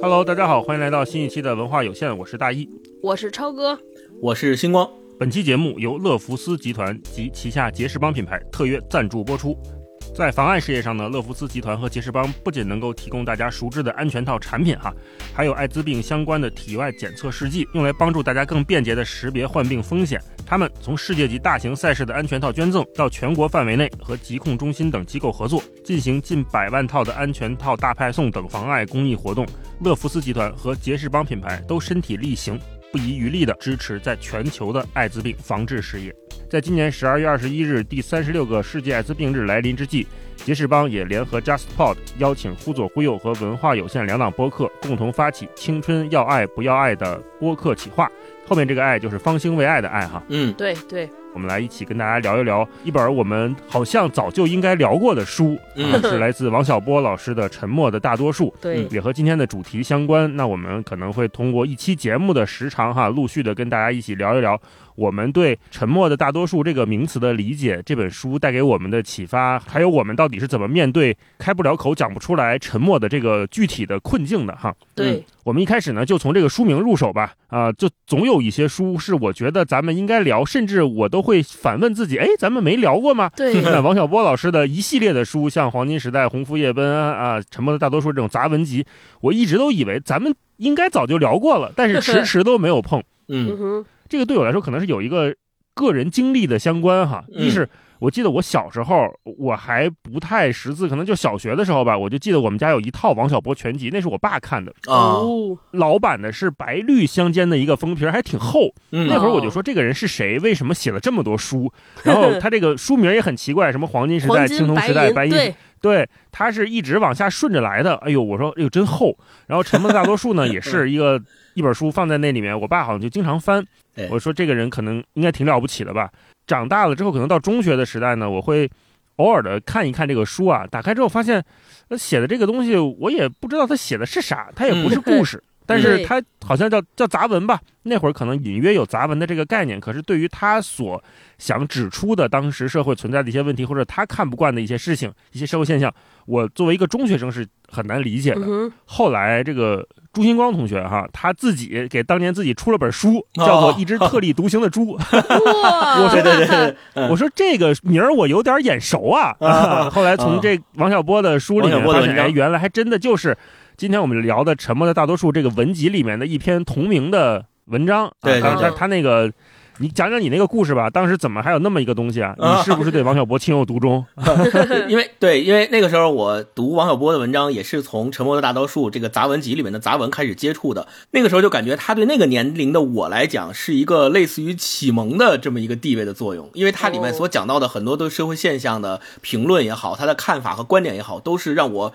Hello，大家好，欢迎来到新一期的文化有限，我是大一，我是超哥，我是星光。本期节目由乐福斯集团及旗下杰士邦品牌特约赞助播出。在防癌事业上呢，乐福斯集团和杰士邦不仅能够提供大家熟知的安全套产品哈，还有艾滋病相关的体外检测试剂，用来帮助大家更便捷地识别患病风险。他们从世界级大型赛事的安全套捐赠，到全国范围内和疾控中心等机构合作，进行近百万套的安全套大派送等防艾公益活动。乐福斯集团和杰士邦品牌都身体力行，不遗余力地支持在全球的艾滋病防治事业。在今年十二月二十一日第三十六个世界艾滋病日来临之际，杰士邦也联合 JustPod 邀请忽左忽右和文化有限两档播客共同发起“青春要爱不要爱”的播客企划。后面这个“爱”就是方兴未艾的“爱”哈。嗯，对对，我们来一起跟大家聊一聊一本我们好像早就应该聊过的书，嗯啊是来自王小波老师的《沉默的大多数》。对也和今天的主题相关。那我们可能会通过一期节目的时长哈，陆续的跟大家一起聊一聊我们对“沉默的大多数”这个名词的理解，这本书带给我们的启发，还有我们到底是怎么面对开不了口、讲不出来沉默的这个具体的困境的哈。对，我们一开始呢，就从这个书名入手吧。啊、就总有一些书是我觉得咱们应该聊，甚至我都会反问自己：哎，咱们没聊过吗？对 那王小波老师的一系列的书，像《黄金时代》《红福夜奔》啊，《沉默的大多数》这种杂文集，我一直都以为咱们应该早就聊过了，但是迟 迟都没有碰。嗯嗯哼，这个对我来说可能是有一个个人经历的相关哈。嗯一是我记得我小时候我还不太识字，可能就小学的时候吧，我就记得我们家有一套王小波全集，那是我爸看的，啊，哦，老版的是白绿相间的一个封皮儿，还挺厚。嗯那会儿我就说这个人是谁？为什么写了这么多书？然后 他这个书名也很奇怪，什么黄金时代、青铜时代、白银，对，对，他是一直往下顺着来的。哎呦，我说哎呦真厚。然后《沉默的大多数》呢，也是一个一本书放在那里面，我爸好像就经常翻哎。我说这个人可能应该挺了不起的吧。长大了之后，可能到中学的时代呢，我会偶尔的看一看这个书啊。打开之后发现，他写的这个东西我也不知道他写的是啥，他也不是故事。但是他好像叫叫杂文吧，那会儿可能隐约有杂文的这个概念，可是对于他所想指出的当时社会存在的一些问题，或者他看不惯的一些事情、一些社会现象，我作为一个中学生是很难理解的。嗯，后来这个朱星光同学哈，他自己给当年自己出了本书，叫做《一只特立独行的猪》。哇，对对对 我说这个名儿我有点眼熟啊。啊 后来从这王小波的书里面发现，原来还真的就是今天我们聊的《沉默的大多数》这个文集里面的一篇同名的文章。啊对他他那个。你讲讲你那个故事吧，当时怎么还有那么一个东西啊？啊你是不是对王小波情有独钟？因为对，因为那个时候我读王小波的文章，也是从《沉默的大多数》这个杂文集里面的杂文开始接触的。那个时候就感觉他对那个年龄的我来讲，是一个类似于启蒙的这么一个地位的作用。因为它里面所讲到的很多对社会现象的评论也好，他的看法和观点也好，都是让我。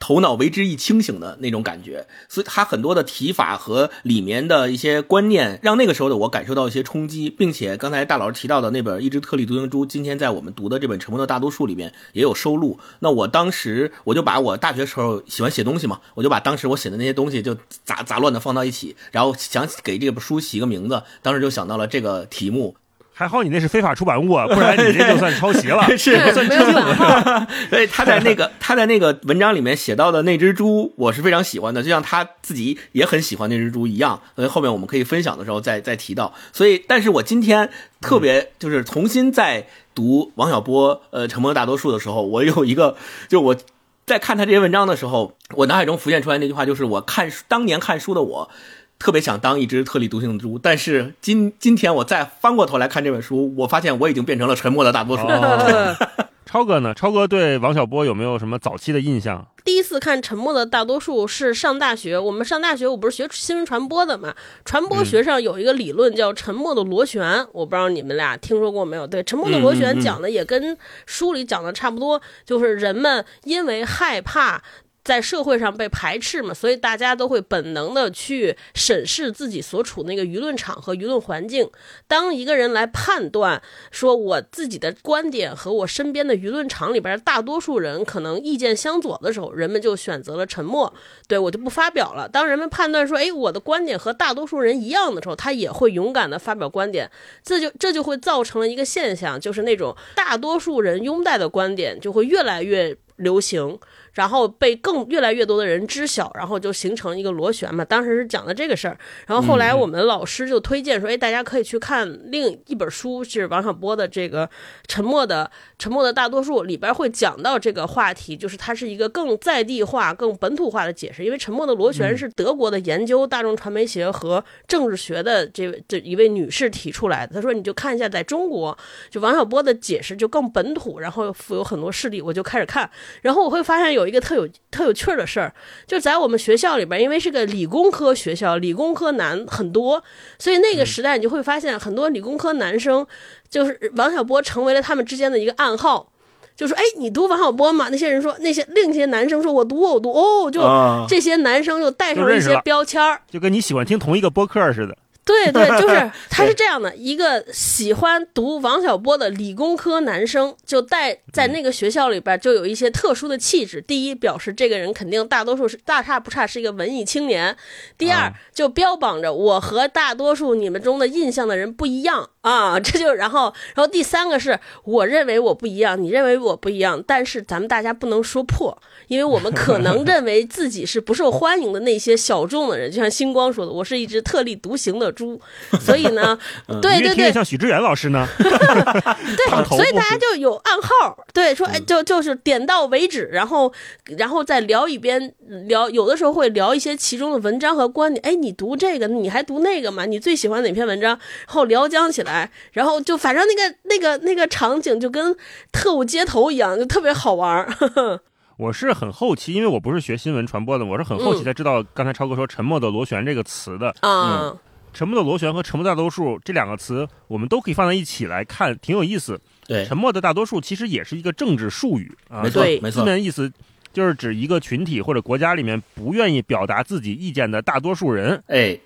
头脑为之一清醒的那种感觉，所以他很多的提法和里面的一些观念，让那个时候的我感受到一些冲击，并且刚才大老师提到的那本《一只特立独行猪》，今天在我们读的这本《沉默的大多数》里面也有收录。那我当时我就把我大学时候喜欢写东西嘛，我就把当时我写的那些东西就杂杂乱的放到一起，然后想给这本书起一个名字，当时就想到了这个题目。还好你那是非法出版物啊，不然你这就算抄袭了。是没有版号，所以他在那个 他在那个文章里面写到的那只猪，我是非常喜欢的，就像他自己也很喜欢那只猪一样。所以后面我们可以分享的时候再再提到。所以，但是我今天特别就是重新在读王小波呃《沉默的大多数》的时候，我有一个就我。在看他这些文章的时候，我脑海中浮现出来那句话，就是我看当年看书的我，特别想当一只特立独行的猪。但是今今天我再翻过头来看这本书，我发现我已经变成了沉默的大多数。哦 超哥呢？超哥对王小波有没有什么早期的印象？第一次看《沉默的大多数》是上大学，我们上大学我不是学新闻传播的嘛，传播学上有一个理论叫“沉默的螺旋”，我不知道你们俩听说过没有？对，沉默的螺旋讲的也跟书里讲的差不多，就是人们因为害怕。在社会上被排斥嘛，所以大家都会本能的去审视自己所处那个舆论场和舆论环境。当一个人来判断说我自己的观点和我身边的舆论场里边大多数人可能意见相左的时候，人们就选择了沉默，对我就不发表了。当人们判断说，哎，我的观点和大多数人一样的时候，他也会勇敢的发表观点。这就这就会造成了一个现象，就是那种大多数人拥戴的观点就会越来越流行。然后被更越来越多的人知晓，然后就形成一个螺旋嘛。当时是讲的这个事儿，然后后来我们老师就推荐说，哎，大家可以去看另一本书，是王小波的这个《沉默的沉默的大多数》，里边会讲到这个话题，就是它是一个更在地化、更本土化的解释。因为《沉默的螺旋》是德国的研究大众传媒学和政治学的这位这一位女士提出来的。她说，你就看一下在中国，就王小波的解释就更本土，然后富有很多事例。我就开始看，然后我会发现有一个特有特有趣儿的事儿，就在我们学校里边，因为是个理工科学校，理工科男很多，所以那个时代你就会发现很多理工科男生，就是王小波成为了他们之间的一个暗号，就说：“哎，你读王小波吗？”那些人说，那些另一些男生说：“我读，我读。”哦，就这些男生就带上了一些标签儿，就跟你喜欢听同一个播客似的。对对，就是 他是这样的一个喜欢读王小波的理工科男生，就带在那个学校里边就有一些特殊的气质。第一，表示这个人肯定大多数是大差不差是一个文艺青年；第二，就标榜着我和大多数你们中的印象的人不一样啊，这就然后然后第三个是我认为我不一样，你认为我不一样，但是咱们大家不能说破，因为我们可能 认为自己是不受欢迎的那些小众的人，就像星光说的，我是一只特立独行的。猪，所以呢，对对对，像许知远老师呢，对，所以大家就有暗号，对，说哎，就就是点到为止，然后然后再聊一边聊，有的时候会聊一些其中的文章和观点，哎，你读这个，你还读那个吗？你最喜欢哪篇文章？然后聊将起来，然后就反正那个那个那个场景就跟特务街头一样，就特别好玩。我是很后期，因为我不是学新闻传播的，我是很后期才知道刚才超哥说“沉默的螺旋”这个词的啊。沉默的螺旋和沉默大多数这两个词，我们都可以放在一起来看，挺有意思。对，沉默的大多数其实也是一个政治术语啊，没错，没错。字面意思就是指一个群体或者国家里面不愿意表达自己意见的大多数人。哎。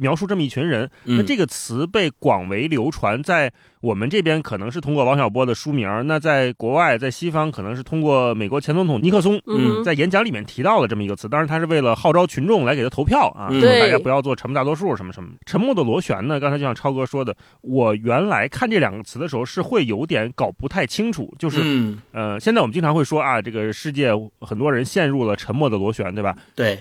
描述这么一群人，那这个词被广为流传，在我们这边可能是通过王小波的书名，那在国外，在西方可能是通过美国前总统尼克松嗯在演讲里面提到了这么一个词。当然，他是为了号召群众来给他投票啊，大家不要做沉默大多数什么什么。沉默的螺旋呢？刚才就像超哥说的，我原来看这两个词的时候是会有点搞不太清楚，就是呃，现在我们经常会说啊，这个世界很多人陷入了沉默的螺旋，对吧？对。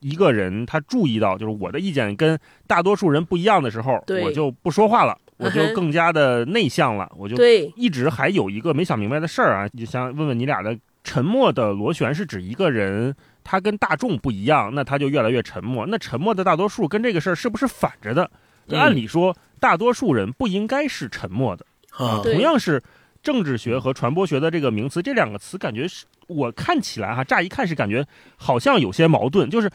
一个人他注意到，就是我的意见跟大多数人不一样的时候，我就不说话了，我就更加的内向了，我就一直还有一个没想明白的事儿啊，就想问问你俩的沉默的螺旋是指一个人他跟大众不一样，那他就越来越沉默。那沉默的大多数跟这个事儿是不是反着的？按理说，大多数人不应该是沉默的啊。同样是政治学和传播学的这个名词，这两个词感觉是。我看起来哈，乍一看是感觉好像有些矛盾，就是，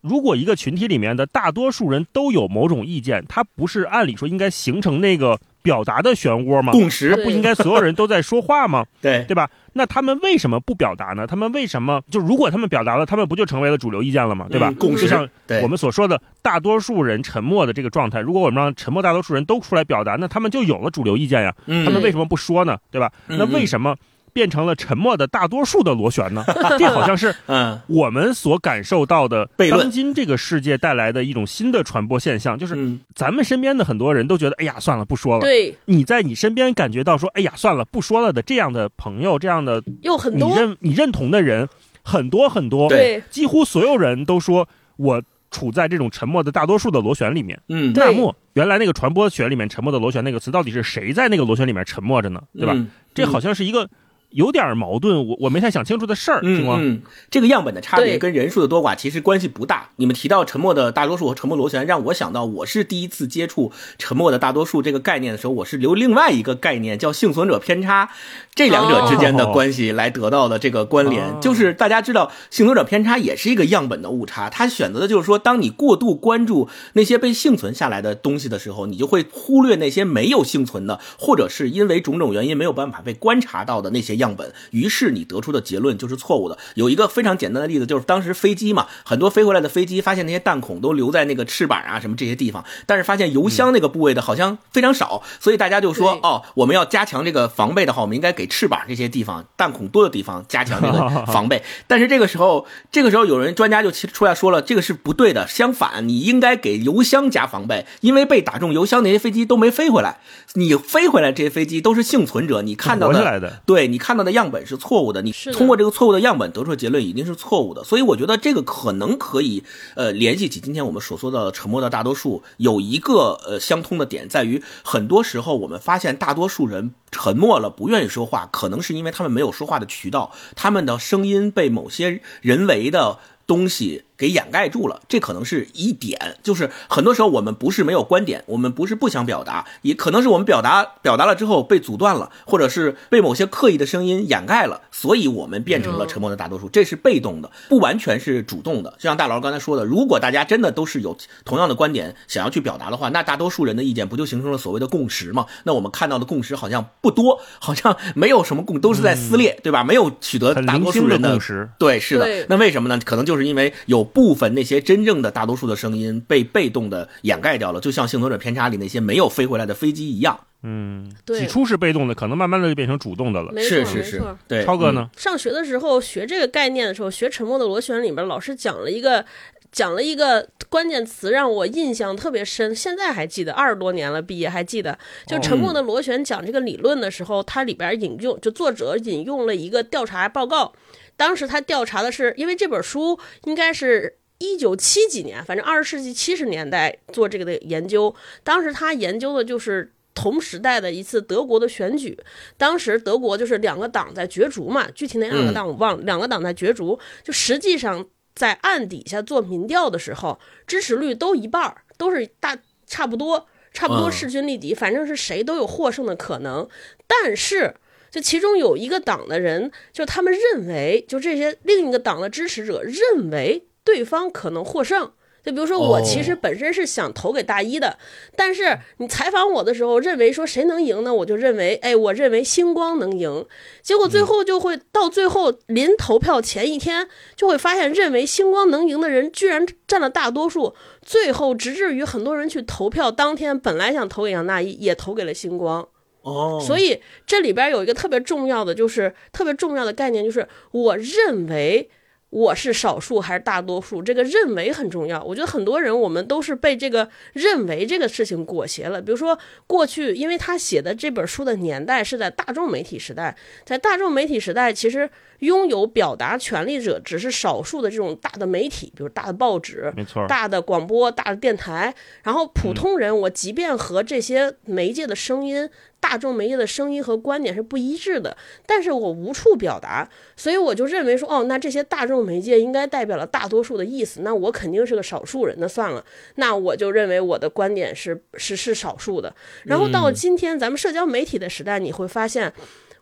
如果一个群体里面的大多数人都有某种意见，它不是按理说应该形成那个表达的漩涡吗？共识不应该所有人都在说话吗？对对吧？那他们为什么不表达呢？他们为什么就如果他们表达了，他们不就成为了主流意见了吗？对吧？共识就像我们所说的大多数人沉默的这个状态，如果我们让沉默大多数人都出来表达，那他们就有了主流意见呀。他们为什么不说呢？对吧？那为什么？变成了沉默的大多数的螺旋呢？这好像是嗯我们所感受到的当今这个世界带来的一种新的传播现象，就是咱们身边的很多人都觉得，哎呀，算了，不说了。对，你在你身边感觉到说，哎呀，算了，不说了的这样的朋友，这样的又很多，你认你认同的人很多很多，对，几乎所有人都说我处在这种沉默的大多数的螺旋里面。嗯，那么原来那个传播学里面“沉默的螺旋”那个词，到底是谁在那个螺旋里面沉默着呢？对吧？这好像是一个。有点矛盾，我我没太想清楚的事儿，行吗？嗯，这个样本的差别跟人数的多寡其实关系不大。你们提到沉默的大多数和沉默螺旋，让我想到我是第一次接触沉默的大多数这个概念的时候，我是留另外一个概念叫幸存者偏差，这两者之间的关系来得到的这个关联。就是大家知道，幸存者偏差也是一个样本的误差，它选择的就是说，当你过度关注那些被幸存下来的东西的时候，你就会忽略那些没有幸存的，或者是因为种种原因没有办法被观察到的那些。样本，于是你得出的结论就是错误的。有一个非常简单的例子，就是当时飞机嘛，很多飞回来的飞机发现那些弹孔都留在那个翅膀啊什么这些地方，但是发现油箱那个部位的好像非常少，所以大家就说哦，我们要加强这个防备的话，我们应该给翅膀这些地方弹孔多的地方加强这个防备。但是这个时候，这个时候有人专家就出来说了，这个是不对的，相反，你应该给油箱加防备，因为被打中油箱那些飞机都没飞回来，你飞回来这些飞机都是幸存者，你看到的，对，你看。看到的样本是错误的，你通过这个错误的样本得出的结论一定是错误的。所以我觉得这个可能可以呃联系起今天我们所说的沉默的大多数，有一个呃相通的点在于，很多时候我们发现大多数人沉默了，不愿意说话，可能是因为他们没有说话的渠道，他们的声音被某些人为的东西给掩盖住了，这可能是一点。就是很多时候我们不是没有观点，我们不是不想表达，也可能是我们表达表达了之后被阻断了，或者是被某些刻意的声音掩盖了，所以我们变成了沉默的大多数。这是被动的，不完全是主动的。就像大佬刚才说的，如果大家真的都是有同样的观点想要去表达的话，那大多数人的意见不就形成了所谓的共识吗？那我们看到的共识好像不多，好像没有什么共，都是在撕裂，对吧？没有取得大多数人的共识。对，是的。那为什么呢？可能就是因为有部分那些真正的大多数的声音被被动的掩盖掉了，就像幸存者偏差里那些没有飞回来的飞机一样。嗯，对起初是被动的，可能慢慢的就变成主动的了。没错是是是没错。，对。超哥呢？上学的时候学这个概念的时候，学《沉默的螺旋》里边，老师讲了一个讲了一个关键词，让我印象特别深，现在还记得，二十多年了，毕业还记得。就《沉默的螺旋》讲这个理论的时候，它里边引用就作者引用了一个调查报告，当时他调查的是，因为这本书应该是。一九七几年，反正二十世纪七十年代做这个的研究，当时他研究的就是同时代的一次德国的选举，当时德国就是两个党在角逐嘛，具体哪两个党我忘了，两个党在角逐，就实际上在暗底下做民调的时候，支持率都一半儿，都是大差不多，差不多嗯势均力敌，反正是谁都有获胜的可能。但是，就其中有一个党的人，就他们认为，就这些另一个党的支持者认为对方可能获胜。就比如说，我其实本身是想投给大一的，但是你采访我的时候，认为说谁能赢呢？我就认为，哎，我认为星光能赢。结果最后就会到最后临投票前一天，就会发现认为星光能赢的人居然占了大多数。最后直至于很多人去投票当天，本来想投给杨大一，也投给了星光。哦，所以这里边有一个特别重要的，就是特别重要的概念，就是我认为我是少数还是大多数，这个认为很重要。我觉得很多人我们都是被这个认为这个事情裹挟了。比如说过去，因为他写的这本书的年代是在大众媒体时代，在大众媒体时代，其实拥有表达权利者只是少数的这种大的媒体，比如大的报纸，没错，大的广播、大的电台，然后普通人，我即便和这些媒介的声音、大众媒介的声音和观点是不一致的，但是我无处表达，所以我就认为说，哦，那这些大众媒介应该代表了大多数的意思，那我肯定是个少数人，那算了，那我就认为我的观点是是是少数的。然后到今天，咱们社交媒体的时代，你会发现，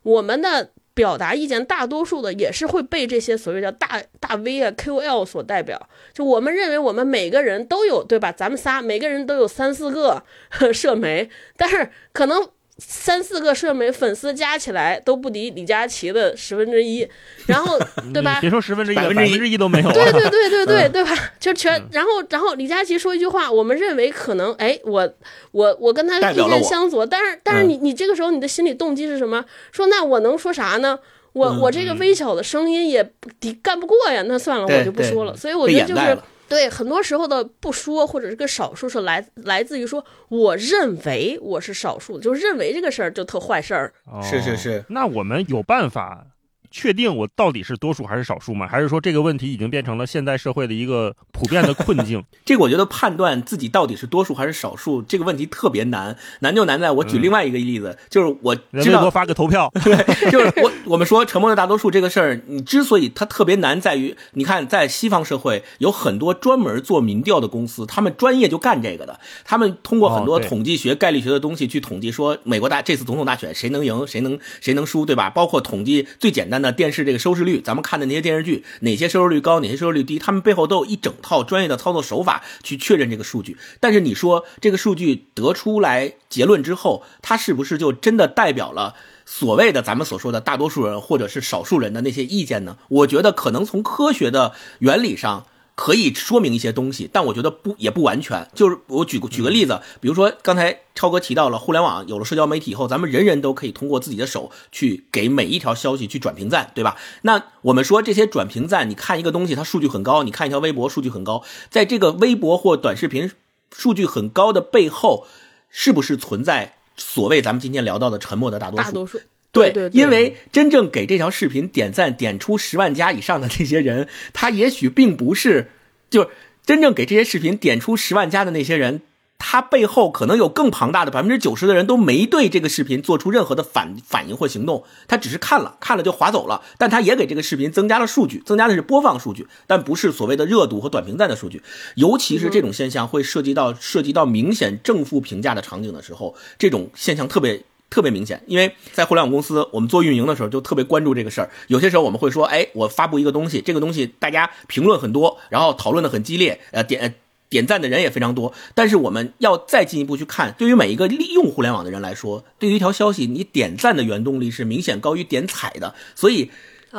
我们的。表达意见，大多数的也是会被这些所谓叫大大 V 啊、QL 所代表。就我们认为，我们每个人都有，对吧？咱们仨每个人都有三四个 社媒，但是可能三四个社媒粉丝加起来都不敌李佳琦的十分之一，然后 对吧？别说十分之一，百分之一分之一都没有啊。对对对对对嗯对吧？就全，然后然后李佳琦说一句话，我们认为可能，哎，我我我跟他意见相左，但是但是嗯你你这个时候你的心理动机是什么？说那我能说啥呢？我嗯我这个微小的声音也不抵干不过呀，那算了，我就不说了。所以我觉得就是。对，很多时候的不说或者是个少数是来来自于说，我认为我是少数，就认为这个事儿就特坏事儿。哦是是是那我们有办法确定我到底是多数还是少数吗？还是说这个问题已经变成了现代社会的一个普遍的困境？这个我觉得判断自己到底是多数还是少数，这个问题特别难。难就难在我举另外一个例子，就是我知道发个投票，对就是我我们说沉默的大多数这个事儿，你之所以它特别难，在于你看在西方社会有很多专门做民调的公司，他们专业就干这个的，他们通过很多统计学、概率学的东西去统计说美国大这次总统大选谁能赢，谁能谁能输，对吧？包括统计最简单那电视这个收视率，咱们看的那些电视剧，哪些收视率高，哪些收视率低，他们背后都有一整套专业的操作手法去确认这个数据。但是你说这个数据得出来结论之后，它是不是就真的代表了？所谓的咱们所说的大多数人或者是少数人的那些意见呢？我觉得可能从科学的原理上可以说明一些东西，但我觉得不也不完全。就是我举个举个例子，比如说刚才超哥提到了互联网有了社交媒体以后，咱们人人都可以通过自己的手去给每一条消息去转评赞，对吧？那我们说这些转评赞，你看一个东西它数据很高，你看一条微博数据很高，在这个微博或短视频数据很高的背后，是不是存在所谓咱们今天聊到的沉默的大多数？大多数对对对因为真正给这条视频点赞点出十万加以上的这些人，他也许并不是，就是真正给这些视频点出十万加的那些人，他背后可能有更庞大的百分之九十的人都没对这个视频做出任何的反反应或行动，他只是看了看了就划走了，但他也给这个视频增加了数据，增加的是播放数据，但不是所谓的热度和短评赞的数据。尤其是这种现象会涉及到涉及到明显正负评价的场景的时候，这种现象特别。特别明显，因为在互联网公司，我们做运营的时候就特别关注这个事儿。有些时候我们会说，哎，我发布一个东西，这个东西大家评论很多，然后讨论的很激烈，呃，点点赞的人也非常多。但是我们要再进一步去看，对于每一个利用互联网的人来说，对于一条消息，你点赞的原动力是明显高于点踩的，所以。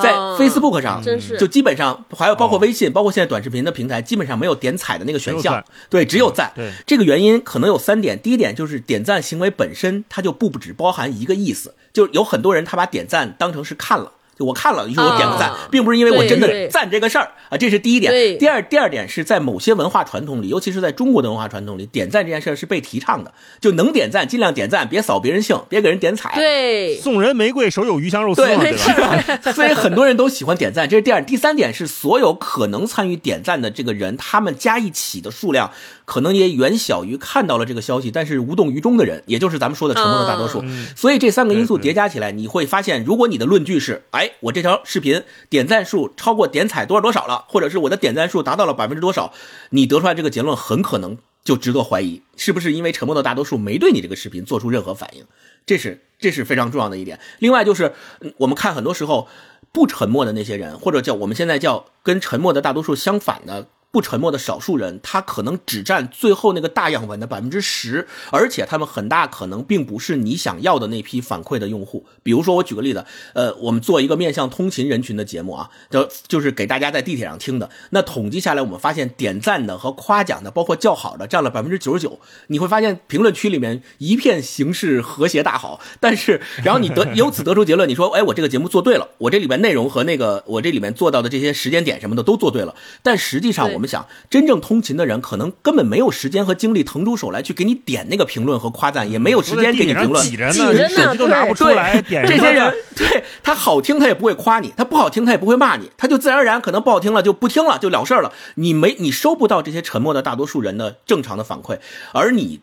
在哦 Facebook 上，真是就基本上还有包括哦微信，包括现在短视频的平台，基本上没有点踩的那个选项对，只有赞。对这个原因可能有三点，第一点就是点赞行为本身它就不只包含一个意思，就有很多人他把点赞当成是看了。就我看了，于是我点个赞，啊并不是因为我真的赞这个事儿啊，这是第一点。第二，第二点是在某些文化传统里，尤其是在中国的文化传统里，点赞这件事儿是被提倡的，就能点赞尽量点赞，别扫别人兴，别给人点彩。对，送人玫瑰，手有余香肉丝对嘛，没对吧？错，所以很多人都喜欢点赞，这是第二。第三点是，所有可能参与点赞的这个人，他们加一起的数量，可能也远小于看到了这个消息但是无动于衷的人，也就是咱们说的沉默的大多数。嗯所以这三个因素叠加起来，你会发现，如果你的论据是，哎，我这条视频点赞数超过点踩多少多少了，或者是我的点赞数达到了百分之多少，你得出来这个结论很可能就值得怀疑，是不是因为沉默的大多数没对你这个视频做出任何反应？这是这是非常重要的一点。另外就是，嗯我们看很多时候不沉默的那些人，或者叫我们现在叫跟沉默的大多数相反的。不沉默的少数人，他可能只占最后那个大样本的百分之十，而且他们很大可能并不是你想要的那批反馈的用户。比如说，我举个例子，呃，我们做一个面向通勤人群的节目啊，就就是给大家在地铁上听的。那统计下来，我们发现点赞的和夸奖的，包括叫好的，占了百分之九十九。你会发现评论区里面一片形势和谐大好，但是然后你得由此得出结论，你说，哎，我这个节目做对了，我这里面内容和那个我这里面做到的这些时间点什么的都做对了。但实际上，我我们想，真正通勤的人可能根本没有时间和精力腾出手来去给你点那个评论和夸赞，也没有时间给你评论。挤着呢，手机都拿不出来，点这些人，对他好听他也不会夸你，他不好听他也不会骂你，他就自然而然可能不好听了就不听了就了事儿了。你没你收不到这些沉默的大多数人的正常的反馈，而你。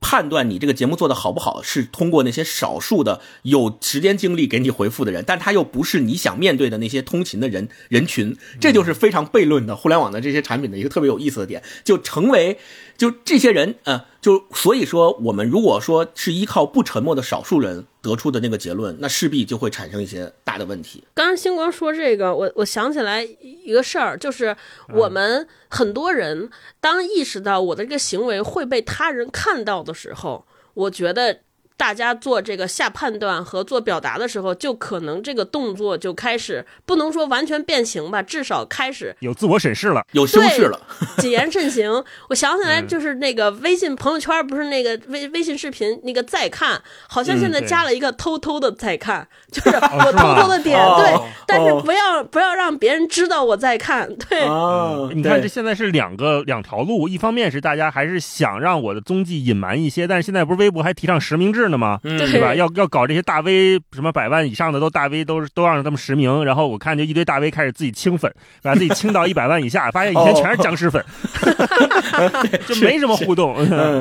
判断你这个节目做的好不好，是通过那些少数的有时间精力给你回复的人，但他又不是你想面对的那些通勤的人人群，这就是非常悖论的互联网的这些产品的一个特别有意思的点，就成为就这些人，呃，就所以说我们如果说是依靠不沉默的少数人得出的那个结论，那势必就会产生一些大的问题。刚刚星光说这个，我我想起来一个事儿，就是我们很多人当意识到我的这个行为会被他人看到的时候，我觉得。大家做这个下判断和做表达的时候，就可能这个动作就开始不能说完全变形吧，至少开始有自我审视了。有修饰了，谨言慎行。我想起嗯。来，就是那个微信朋友圈，不是那个微微信视频那个再看，好像现在加了一个偷偷的再看，就是我偷偷的点，哦。对，但是哦。不要不要让别人知道我在看，对。啊你看，这现在是两个两条路，一方面是大家还是想让我的踪迹隐瞒一些，但是现在不是微博还提倡实名制呢吗？嗯对对吧？要要搞这些大 V，什么百万以上的都大 V 都都让他们实名，然后我看就一堆大 V 开始自己清粉，把自己清到一百万以下，发现以前全是僵尸粉，就没什么互动。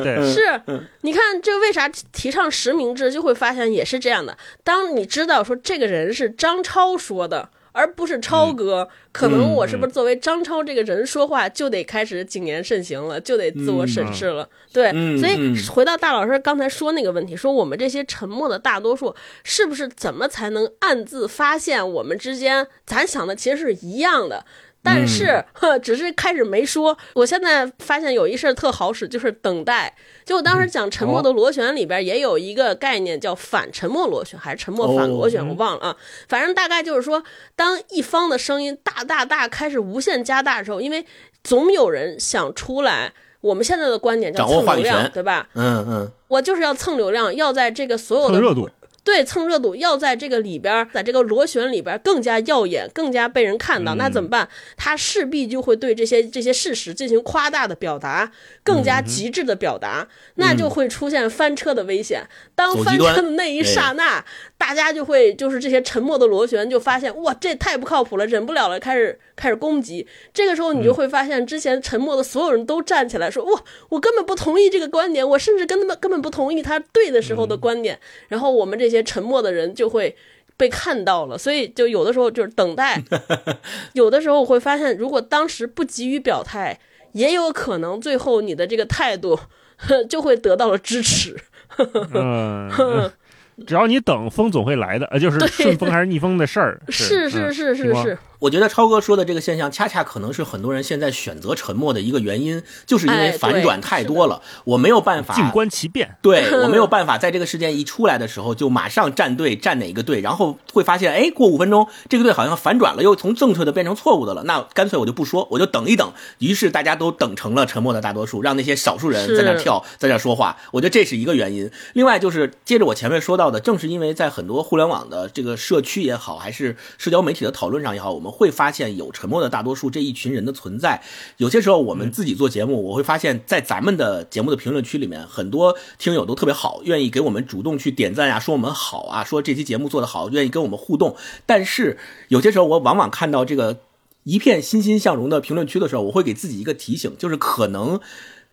对，嗯是，你看这为啥提倡实名制，就会发现也是这样的。当你知道说这个人是张超说的，而不是超哥，可能我是不是作为张超这个人说话，就得开始谨言慎行了，就得自我审视了。对，嗯所以嗯回到大老师刚才说那个问题，说我们这些沉默的大多数，是不是怎么才能暗自发现我们之间咱想的其实是一样的？但是，呵，只是开始没说。我现在发现有一事儿特好使，就是等待。就我当时讲《沉默的螺旋》里边也有一个概念叫反沉默螺旋，还是沉默反螺旋，我忘了啊。反正大概就是说，当一方的声音大大大开始无限加大的时候，因为总有人想出来。我们现在的观点叫蹭流量，对吧？嗯嗯，我就是要蹭流量，要在这个所有的热度。对，蹭热度要在这个里边儿，在这个螺旋里边儿更加耀眼，更加被人看到，那怎么办？他势必就会对这些这些事实进行夸大的表达，更加极致的表达，那就会出现翻车的危险。当翻车的那一刹那，大家就会就是这些沉默的螺旋就发现哇，这太不靠谱了，忍不了了，开始开始攻击。这个时候你就会发现，之前沉默的所有人都站起来说哇，我根本不同意这个观点，我甚至跟他们根本不同意他对的时候的观点。然后我们这些沉默的人就会。被看到了，所以就有的时候就是等待，有的时候我会发现，如果当时不急于表态，也有可能最后你的这个态度 就会得到了支持。嗯，只要你等，风总会来的，呃，就是顺风还是逆风的事儿。是是是是是。我觉得超哥说的这个现象，恰恰可能是很多人现在选择沉默的一个原因，就是因为反转太多了，我没有办法静观其变。对我没有 办法在这个事件一出来的时候就马上站队，站哪个队，然后会发现，哎，过五分钟这个队好像反转了，又从正确的变成错误的了，那干脆我就不说，我就等一等。于是大家都等成了沉默的大多数，让那些少数人在那跳，在那说话。我觉得这是一个原因。另外就是接着我前面说到的，正是因为在很多互联网的这个社区也好，还是社交媒体的讨论上也好，我们会发现有。沉默的大多数这一群人的存在，有些时候我们自己做节目，我会发现，在咱们的节目的评论区里面，很多听友都特别好，愿意给我们主动去点赞呀，说我们好啊，说这期节目做得好，愿意跟我们互动。但是有些时候，我往往看到这个一片欣欣向荣的评论区的时候，我会给自己一个提醒，就是可能。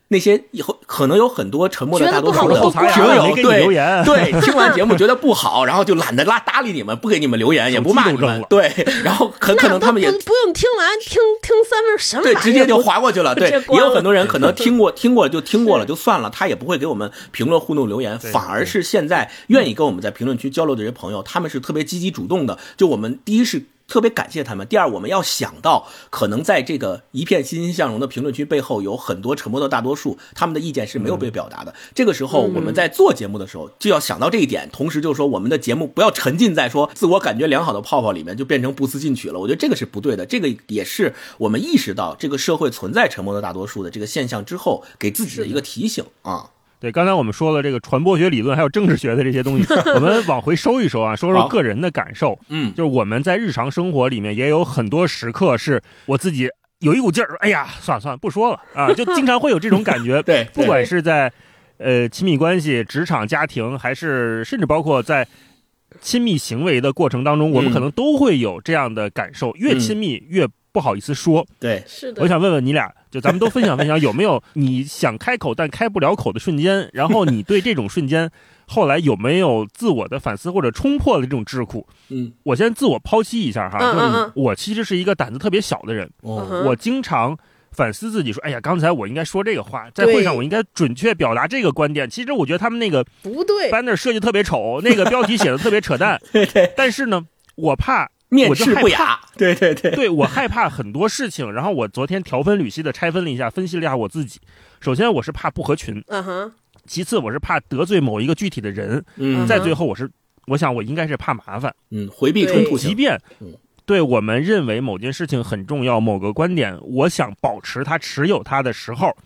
那些以后可能有很多沉默的大多数的听友，对对，听完节目觉得不好，然后就懒得拉搭理你们，不给你们留言，也不骂你们，对，然后很可能他们也不用听完，听听三分什么，对，直接就划过去了，对，也有很多人可能听过听过就听过了就算了，他也不会给我们评论互动留言，反而是现在愿意跟我们在评论区交流的这些朋友，他们是特别积极主动的，就我们第一是。特别感谢他们。第二，我们要想到，可能在这个一片欣欣向荣的评论区背后，有很多沉默的大多数，他们的意见是没有被表达的。这个时候，我们在做节目的时候，就要想到这一点。同时，就是说，我们的节目不要沉浸在说自我感觉良好的泡泡里面，就变成不思进取了。我觉得这个是不对的。这个也是我们意识到这个社会存在沉默的大多数的这个现象之后，给自己的一个提醒啊。对，刚才我们说了这个传播学理论，还有政治学的这些东西，我们往回收一收啊，说说个人的感受。嗯，就是我们在日常生活里面也有很多时刻是我自己有一股劲儿，哎呀，算了算了，不说了啊，就经常会有这种感觉。对，不管是在呃亲密关系、职场、家庭，还是甚至包括在亲密行为的过程当中，我们可能都会有这样的感受，越亲密越。不好意思说，对，是的。我想问问你俩，就咱们都分享分享，有没有你想开口但开不了口的瞬间？然后你对这种瞬间，后来有没有自我的反思或者冲破了这种桎梏？嗯，我先自我剖析一下哈，就是我其实是一个胆子特别小的人，我经常反思自己说，哎呀，刚才我应该说这个话，在会上我应该准确表达这个观点。其实我觉得他们那个不对，banner 设计特别丑，那个标题写的特别扯淡。对对。但是呢，我怕。面试不雅，对对对，对我害怕很多事情。然后我昨天条分缕析的拆分了一下，分析了一下我自己。首先我是怕不合群，嗯哼。其次我是怕得罪某一个具体的人，嗯。再最后我是，我想我应该是怕麻烦，嗯，回避冲突。即便，对我们认为某件事情很重要，某个观点，我想保持它持有它的时候。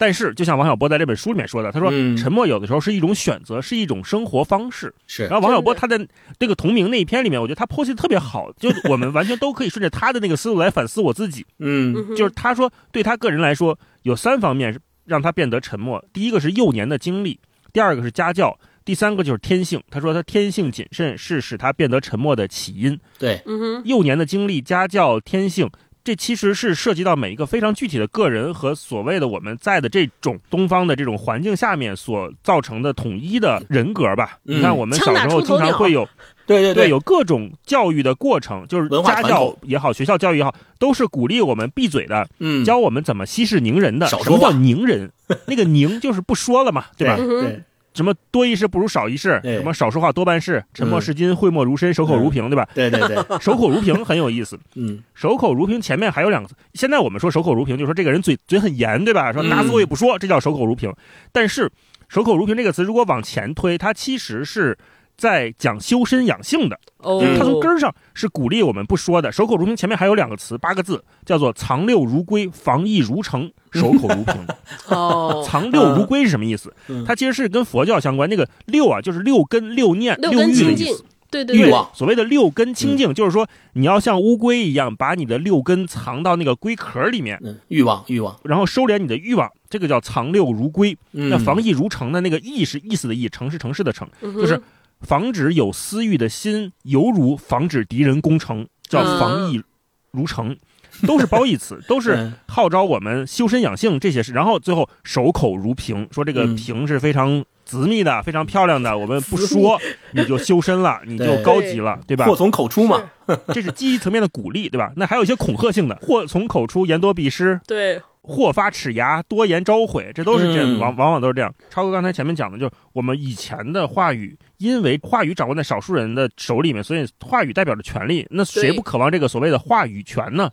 但是，就像王小波在这本书里面说的，他说：“沉默有的时候是一种选择，是一种生活方式。”是。然后王小波他在这个同名那一篇里面，我觉得他剖析的特别好，就我们完全都可以顺着他的那个思路来反思我自己。嗯，就是他说，对他个人来说，有三方面让他变得沉默。第一个是幼年的经历，第二个是家教，第三个就是天性。他说他天性谨慎是使他变得沉默的起因。对，嗯哼，幼年的经历、家教、天性。这其实是涉及到每一个非常具体的个人和所谓的我们在的这种东方的这种环境下面所造成的统一的人格吧。你看，我们小时候经常会有，对对对，有各种教育的过程，就是家教也好，学校教育也好，都是鼓励我们闭嘴的，嗯，教我们怎么息事宁人的。什么叫宁人？那个宁就是不说了嘛，对吧？对。什么多一事不如少一事，什么少说话多办事，沉默是金，讳莫如深，守口如瓶，对吧？对对对，守口如瓶很有意思。嗯，守口如瓶前面还有两个字。现在我们说守口如瓶，就说这个人嘴嘴很严，对吧？说打死我也不说，这叫守口如瓶。但是守口如瓶这个词，如果往前推，它其实是。在讲修身养性的，他从根儿上是鼓励我们不说的。守口如瓶前面还有两个词，八个字，叫做藏六如龟，防疫如城。守口如瓶。哦，藏六如龟是什么意思？它其实是跟佛教相关。那个六啊，就是六根、六念、六欲的意思。对对对，所谓的六根清净，就是说你要像乌龟一样，把你的六根藏到那个龟壳里面。欲望，欲望，然后收敛你的欲望，这个叫藏六如龟。那防疫如城的那个“意”是意思的“意”，城是城市的“城”，就是。防止有私欲的心，犹如防止敌人攻城，叫防疫如城，都是褒义词，都是嗯。号召我们修身养性这些事。然后最后守口如瓶，说这个嗯。瓶是非常紫密的，非常漂亮的，我们不说 你就修身了，你就高级了，对。吧？祸从口出嘛。这是积极层面的鼓励，对吧？那还有一些恐吓性的，祸从口出，言多必失，对，祸发齿牙，多言招悔，这都是这样，嗯往往往都是这样。超哥刚才前面讲的，就是我们以前的话语，因为话语掌握在少数人的手里面，所以话语代表着权利。那谁不渴望这个所谓的话语权呢？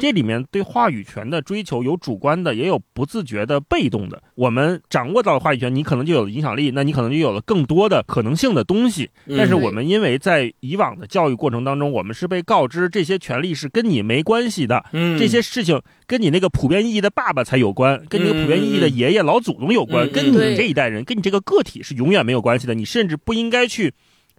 这里面对话语权的追求有主观的，也有不自觉的、被动的。我们掌握到了话语权，你可能就有了影响力，那你可能就有了更多的可能性的东西。但是嗯我们因为在以往的教育过程当中，我们是被告知这些权利是跟你没关系的，嗯这些事情跟你那个普遍意义的爸爸才有关，跟那个普遍意义的爷爷老祖宗有关，跟你这一代人，跟你这个个体是永远没有关系的。你甚至不应该去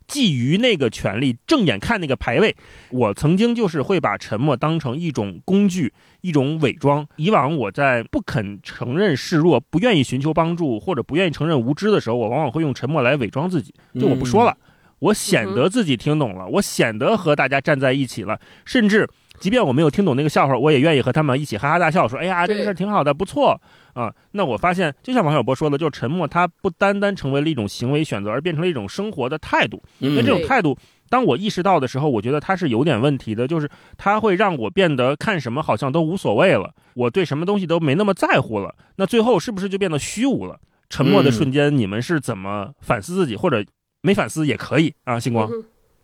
觊觎那个权利，正眼看那个排位。我曾经就是会把沉默当成一种工具，一种伪装。以往我在不肯承认示弱、不愿意寻求帮助或者不愿意承认无知的时候，我往往会用沉默来伪装自己，就我不说了。我显得自己听懂了，我显得和大家站在一起了，甚至即便我没有听懂那个笑话，我也愿意和他们一起哈哈大笑，说：“哎呀，这个事儿挺好的，不错啊。”那我发现，就像王小波说的，就是沉默，它不单单成为了一种行为选择，而变成了一种生活的态度。嗯那这种态度，当我意识到的时候，我觉得它是有点问题的，就是它会让我变得看什么好像都无所谓了，我对什么东西都没那么在乎了。那最后是不是就变得虚无了？沉默的嗯瞬间，你们是怎么反思自己，或者没反思也可以啊？星光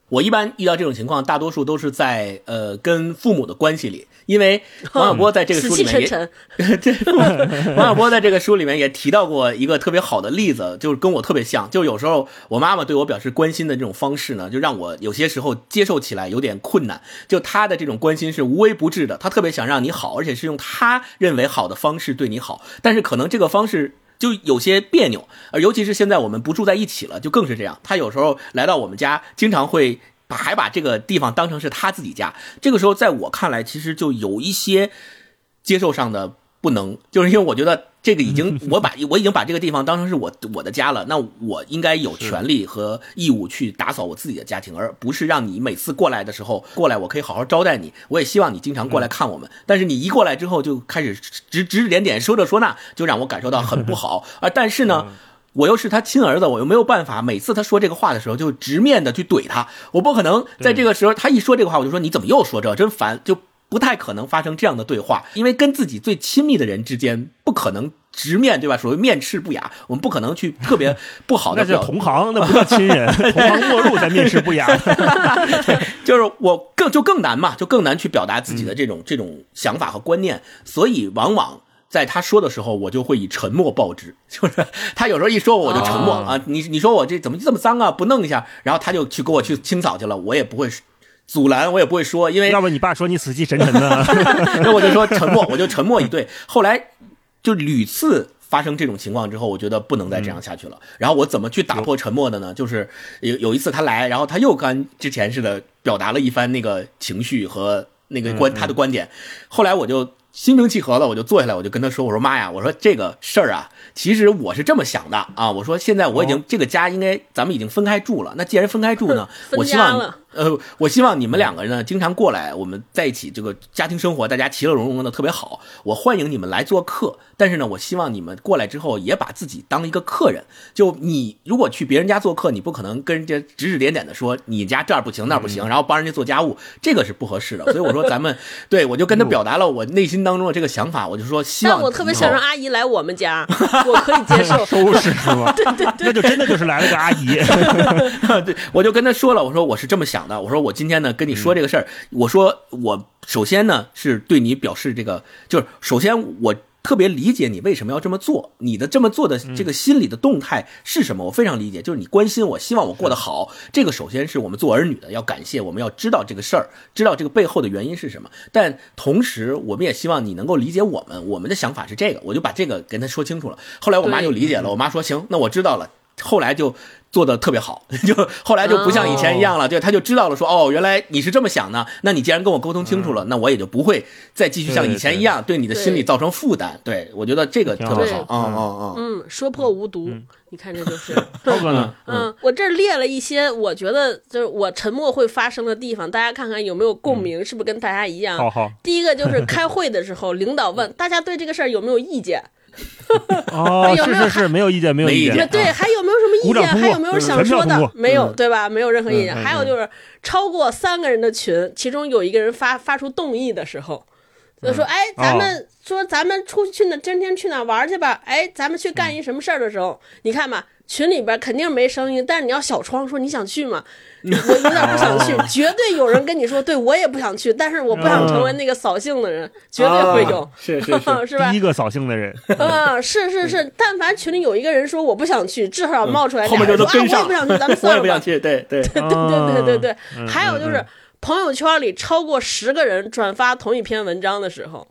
我一般遇到这种情况，大多数都是在呃跟父母的关系里，因为王小波在这个书里面也，沉，这 王小波在这个书里面也提到过一个特别好的例子，就是跟我特别像，就有时候我妈妈对我表示关心的这种方式呢，就让我有些时候接受起来有点困难。就她的这种关心是无微不至的，她特别想让你好，而且是用她认为好的方式对你好，但是可能这个方式。就有些别扭，而尤其是现在我们不住在一起了，就更是这样。他有时候来到我们家，经常会把还把这个地方当成是他自己家。这个时候，在我看来，其实就有一些接受上的不能，就是因为我觉得这个已经 我把我已经把这个地方当成是我我的家了，那我应该有权利和义务去打扫我自己的家庭，而不是让你每次过来的时候过来，我可以好好招待你，我也希望你经常过来看我们。但是你一过来之后就开始指指指点点说这说那，就让我感受到很不好。而但是呢。我又是他亲儿子，我又没有办法，每次他说这个话的时候就直面的去怼他，我不可能在这个时候他一说这个话，我就说你怎么又说这，真烦，就不太可能发生这样的对话，因为跟自己最亲密的人之间不可能直面对吧？所谓面斥不雅，我们不可能去特别不好的 那是同行，那不叫亲人，同行陌路才面试不雅。就是我更就更难嘛，就更难去表达自己的这种、这种想法和观念，所以往往在他说的时候，我就会以沉默报之。就是他有时候一说我，我就沉默、哦啊。你你说我这怎么这么脏啊？不弄一下，然后他就去给我去清扫去了，我也不会阻拦，我也不会说，因为要不你爸说你死气沉沉的，那我就说沉默，我就沉默以对。后来就屡次发生这种情况之后，我觉得不能再这样下去了。然后我怎么去打破沉默的呢？就是有有一次他来，然后他又跟之前似的表达了一番那个情绪和那个观他的观点。后来我就心平气和了，我就坐下来，我就跟他说：“我说妈呀，我说这个事儿啊，其实我是这么想的啊。我说现在我已经、这个家应该咱们已经分开住了，那既然分开住呢，分 我希望呃，我希望你们两个人呢经常过来，我们在一起这个家庭生活，大家其乐融融的特别好。我欢迎你们来做客，但是呢，我希望你们过来之后也把自己当一个客人。就你如果去别人家做客，你不可能跟人家指指点点的说你家这儿不行那儿不行，然后帮人家做家务，这个是不合适的。所以我说咱们 对我就跟他表达了我内心当中的这个想法，我就说希望但我特别想让阿姨来我们家，我可以接受。收拾是吗？对对对，那就真的就是来了个阿姨。对，我就跟他说了，我说我是这么想的，我说我今天呢跟你说这个事儿，我说我首先呢是对你表示这个，就是首先我。特别理解你为什么要这么做，你的这么做的这个心理的动态是什么？我非常理解，就是你关心我，希望我过得好。这个首先是我们做儿女的要感谢，我们要知道这个事儿，知道这个背后的原因是什么。但同时，我们也希望你能够理解我们，我们的想法是这个，我就把这个跟他说清楚了。后来我妈就理解了，我妈说行，那我知道了。后来就做的特别好，就后来就不像以前一样了，对，他就知道了说，哦，原来你是这么想的，那你既然跟我沟通清楚了，那我也就不会再继续像以前一样对你的心理造成负担。对我觉得这个特别好，嗯嗯嗯嗯，说破无毒，你看这就是。涛哥呢？嗯，我这列了一些，我觉得就是我沉默会发生的地方，大家看看有没有共鸣，是不是跟大家一样？好好。第一个就是开会的时候，领导问大家对这个事儿有没有意见。哦，是是是，没有意见，没有意见。对，还有没有什么意见？还有没有想说的？没有，对吧？没有任何意见。还有就是超过三个人的群，其中有一个人发发出动议的时候，就说：“哎，咱们说咱们出去呢，今天去哪玩去吧？哎，咱们去干一什么事儿的时候，你看吧。”群里边肯定没声音，但是你要小窗说你想去吗？我有点不想去，绝对有人跟你说，对我也不想去，但是我不想成为那个扫兴的人，绝对会有，是是 是吧？第一个扫兴的人，啊，是是是，但凡群里有一个人说我不想去，至少冒出来后面就说啊，我也不想去，咱们 算了吧。我也不想去，对对对对对对对。还有就是朋友圈里超过十个人转发同一篇文章的时候，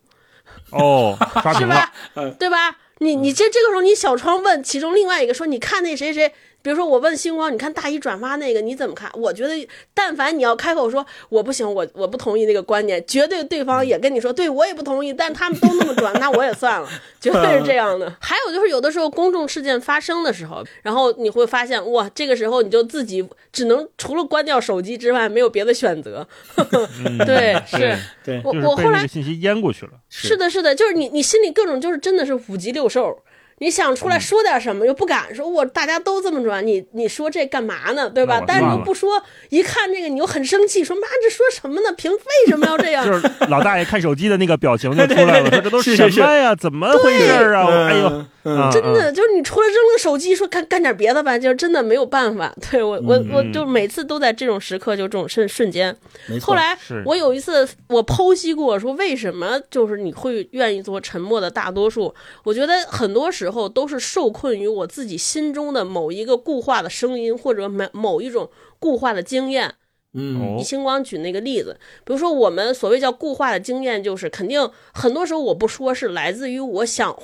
哦，是吧？对吧？你你这这个时候，你小窗问其中另外一个说，你看那谁谁。比如说我问星光，你看大一转发那个你怎么看？我觉得，但凡你要开口说我不行，我我不同意那个观点，绝对对方也跟你说，对我也不同意。但他们都那么转，那我也算了，绝对是这样的。还有就是有的时候公众事件发生的时候，然后你会发现哇，这个时候你就自己只能除了关掉手机之外，没有别的选择。对，是，对，我我后来信息淹过去了。是的，是的，就是你你心里各种就是真的是五脊六兽。你想出来说点什么，又不敢说，我大家都这么转，你你说这干嘛呢？对吧？但是你又不说，一看这个你又很生气，说妈这说什么呢？凭为什么要这样？就是老大爷看手机的那个表情就出来了，说这都什么呀？怎么回事啊？哎呦！真的就是你除了扔了手机，说干干点别的吧，就真的没有办法。对我我我就每次都在这种时刻，就这种瞬瞬间。后来我有一次我剖析过，说为什么就是你会愿意做沉默的大多数？我觉得很多时候都是受困于我自己心中的某一个固化的声音，或者某某一种固化的经验。嗯，以星光举那个例子，比如说我们所谓叫固化的经验，就是肯定很多时候我不说是来自于我想，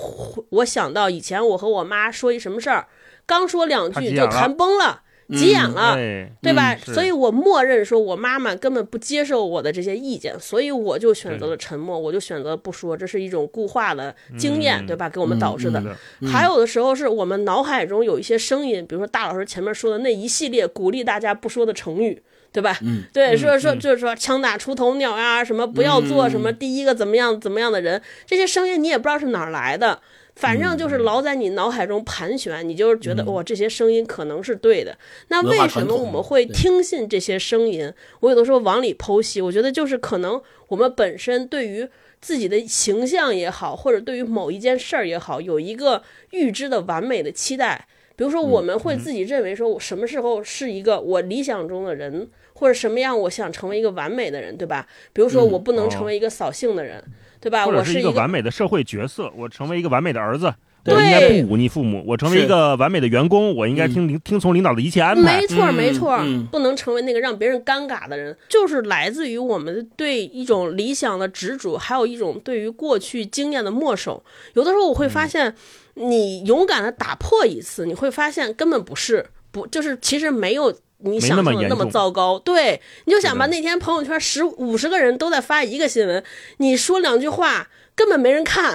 我想到以前我和我妈说一什么事儿，刚说两句就谈崩了，急眼了，对吧？所以我默认说我妈妈根本不接受我的这些意见，所以我就选择了沉默，我就选择不说，这是一种固化的经验，对吧？给我们导致的。还有的时候是我们脑海中有一些声音，比如说大老师前面说的那一系列鼓励大家不说的成语。对吧？嗯，对，说说就是说枪打出头鸟啊，什么不要做什么第一个怎么样怎么样的人，这些声音你也不知道是哪儿来的，反正就是老在你脑海中盘旋，你就是觉得哇，这些声音可能是对的。那为什么我们会听信这些声音？我有的时候往里剖析，我觉得就是可能我们本身对于自己的形象也好，或者对于某一件事儿也好，有一个预知的完美的期待。比如说，我们会自己认为说，我什么时候是一个我理想中的人。或者什么样，我想成为一个完美的人，对吧？比如说，我不能成为一个扫兴的人，对吧？我是一个完美的社会角色，我成为一个完美的儿子，我应该不忤逆父母。我成为一个完美的员工，我应该听听听从领导的一切安排。没错，没错，不能成为那个让别人尴尬的人，就是来自于我们对一种理想的执着，还有一种对于过去经验的墨守。有的时候我会发现，你勇敢的打破一次，你会发现根本不是，不就是其实没有。你想象的那么糟糕，对，你就想吧，那天朋友圈十五十个人都在发一个新闻，你说两句话根本没人看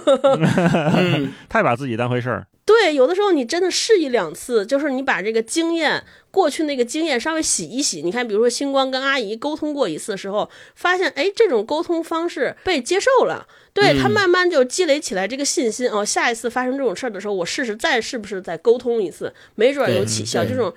太把自己当回事儿。对，有的时候你真的试一两次，就是你把这个经验过去那个经验稍微洗一洗。你看，比如说星光跟阿姨沟通过一次的时候，发现哎，这种沟通方式被接受了，对他慢慢就积累起来这个信心哦。下一次发生这种事儿的时候，我试试再是不是再沟通一次，没准有起效。这种。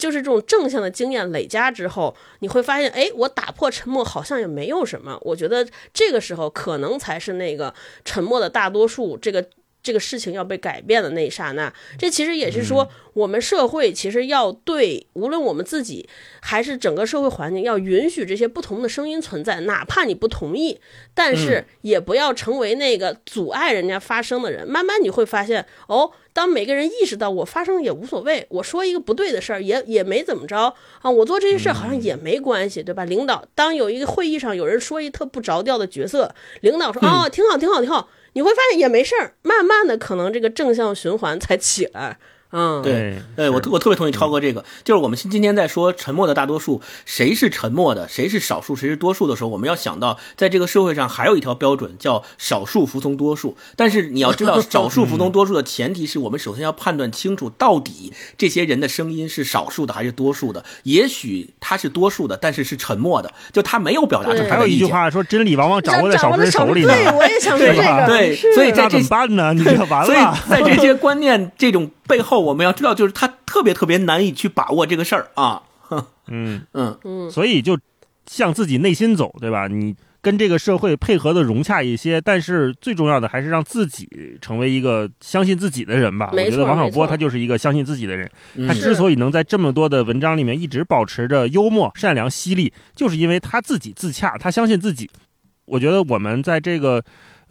就是这种正向的经验累加之后，你会发现，哎，我打破沉默好像也没有什么。我觉得这个时候可能才是那个沉默的大多数，这个这个事情要被改变的那一刹那。这其实也是说，我们社会其实要对无论我们自己还是整个社会环境，要允许这些不同的声音存在，哪怕你不同意，但是也不要成为那个阻碍人家发声的人。慢慢你会发现，哦。当每个人意识到我发声也无所谓，我说一个不对的事儿也也没怎么着啊，我做这些事儿好像也没关系，对吧？领导，当有一个会议上有人说一特不着调的角色，领导说哦，挺好，挺好，挺好，你会发现也没事儿，慢慢的可能这个正向循环才起来。嗯，对，对我我特别同意超哥这个，就是我们今今天在说沉默的大多数，谁是沉默的，谁是少数，谁是多数的时候，我们要想到，在这个社会上还有一条标准叫少数服从多数。但是你要知道，少数服从多数的前提是我们首先要判断清楚，到底这些人的声音是少数的还是多数的。也许他是多数的，但是是沉默的，就他没有表达出他还有一句话说，真理往往掌握在少数人手里呢。对，我也想 说这个。对，所以这怎么办呢？你这完 了。所以在这些观念这种背后，我们要知道，就是他特别特别难以去把握这个事儿啊。嗯 嗯嗯，所以就向自己内心走，对吧？你跟这个社会配合的融洽一些，但是最重要的还是让自己成为一个相信自己的人吧。我觉得王小波他就是一个相信自己的人。他之所以能在这么多的文章里面一直保持着幽默、善良、犀利，就是因为他自己自洽，他相信自己。我觉得我们在这个。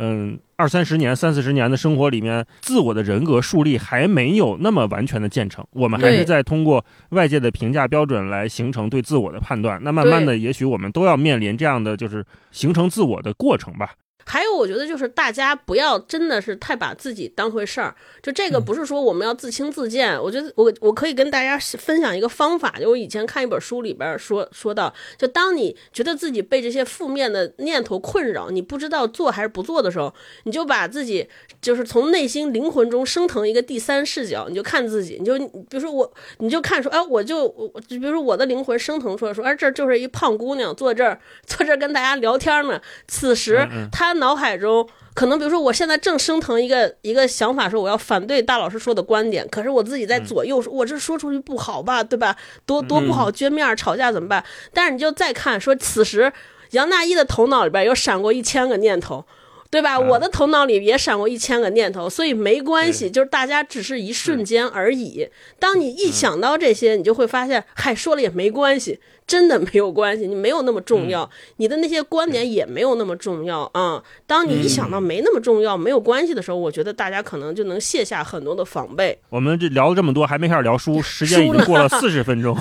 嗯，二三十年、三四十年的生活里面，自我的人格树立还没有那么完全的建成，我们还是在通过外界的评价标准来形成对自我的判断。那慢慢的，也许我们都要面临这样的就是形成自我的过程吧。还有，我觉得就是大家不要真的是太把自己当回事儿。就这个不是说我们要自轻自贱。我觉得我我可以跟大家分享一个方法，就我以前看一本书里边说说到，就当你觉得自己被这些负面的念头困扰，你不知道做还是不做的时候，你就把自己就是从内心灵魂中升腾一个第三视角，你就看自己，你就比如说我，你就看说，哎，我就我就比如说我的灵魂升腾出来说，哎，这就是一胖姑娘坐这儿坐这儿跟大家聊天呢。此时她。脑海中可能，比如说，我现在正升腾一个一个想法，说我要反对大老师说的观点，可是我自己在左右说，我这说出去不好吧，对吧？多多不好，撅面吵架怎么办？但是你就再看，说此时杨大一的头脑里边有闪过一千个念头，对吧？我的头脑里也闪过一千个念头，所以没关系，就是大家只是一瞬间而已。当你一想到这些，你就会发现，嗨，说了也没关系。真的没有关系，你没有那么重要，你的那些观点也没有那么重要啊。当你一想到没那么重要、没有关系的时候，我觉得大家可能就能卸下很多的防备。我们这聊了这么多，还没开始聊书，时间已经过了四十分钟。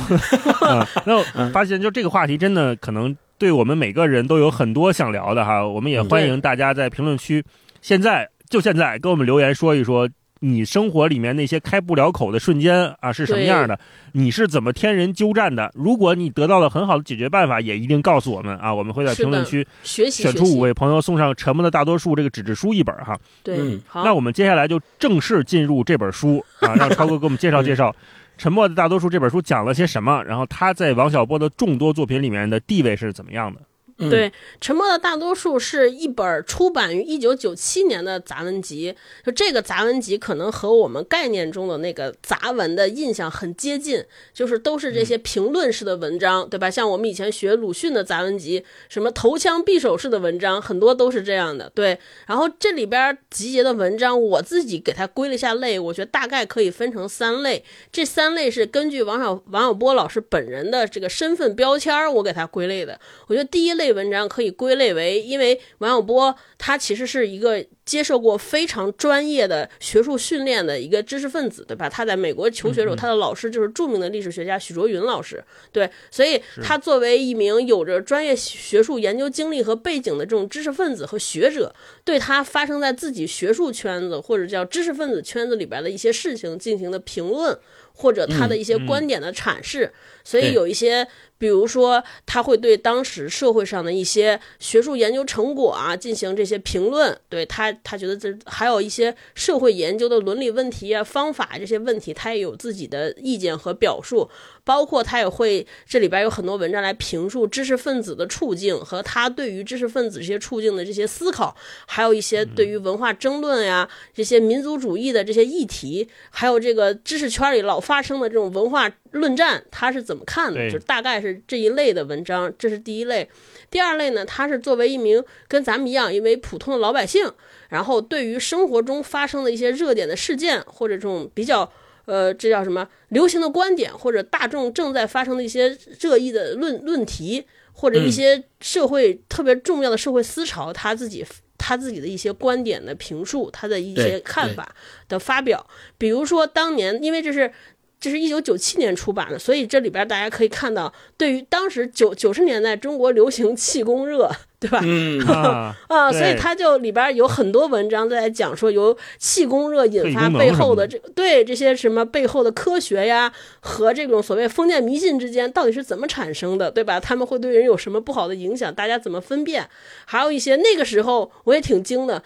那发现就这个话题真的可能对我们每个人都有很多想聊的哈。我们也欢迎大家在评论区，现在就现在给我们留言说一说。你生活里面那些开不了口的瞬间啊，是什么样的？你是怎么天人鸠战的？如果你得到了很好的解决办法，也一定告诉我们啊，我们会在评论区选出五位朋友，送上《沉默的大多数》这个纸质书一本哈。对，好。那我们接下来就正式进入这本书啊，让超哥给我们介绍 介绍《沉默的大多数》这本书讲了些什么，然后他在王小波的众多作品里面的地位是怎么样的？对，沉默的大多数是一本出版于一九九七年的杂文集。就这个杂文集，可能和我们概念中的那个杂文的印象很接近，就是都是这些评论式的文章，对吧？像我们以前学鲁迅的杂文集，什么投枪匕首式的文章，很多都是这样的。对，然后这里边集结的文章，我自己给它归了一下类，我觉得大概可以分成三类。这三类是根据王小王小波老师本人的这个身份标签，我给他归类的。我觉得第一类。文章可以归类为，因为王小波他其实是一个接受过非常专业的学术训练的一个知识分子，对吧？他在美国求学时候，他的老师就是著名的历史学家许卓云老师，对，所以他作为一名有着专业学术研究经历和背景的这种知识分子和学者，对他发生在自己学术圈子或者叫知识分子圈子里边的一些事情进行的评论，或者他的一些观点的阐释，所以有一些。比如说，他会对当时社会上的一些学术研究成果啊进行这些评论，对他，他觉得这还有一些社会研究的伦理问题啊、方法这些问题，他也有自己的意见和表述。包括他也会这里边有很多文章来评述知识分子的处境和他对于知识分子这些处境的这些思考，还有一些对于文化争论呀、这些民族主义的这些议题，还有这个知识圈里老发生的这种文化论战，他是怎么看的？就大概是这一类的文章，这是第一类。第二类呢，他是作为一名跟咱们一样，因为普通的老百姓，然后对于生活中发生的一些热点的事件或者这种比较。呃，这叫什么流行的观点，或者大众正在发生的一些热议的论论题，或者一些社会特别重要的社会思潮，他自己他自己的一些观点的评述，他的一些看法的发表。比如说，当年因为这是这是一九九七年出版的，所以这里边大家可以看到，对于当时九九十年代中国流行气功热，对吧？嗯 啊，啊，所以他就里边有很多文章在讲说，由气功热引发背后的这对这些什么背后的科学呀，和这种所谓封建迷信之间到底是怎么产生的，对吧？他们会对人有什么不好的影响？大家怎么分辨？还有一些那个时候我也挺惊的。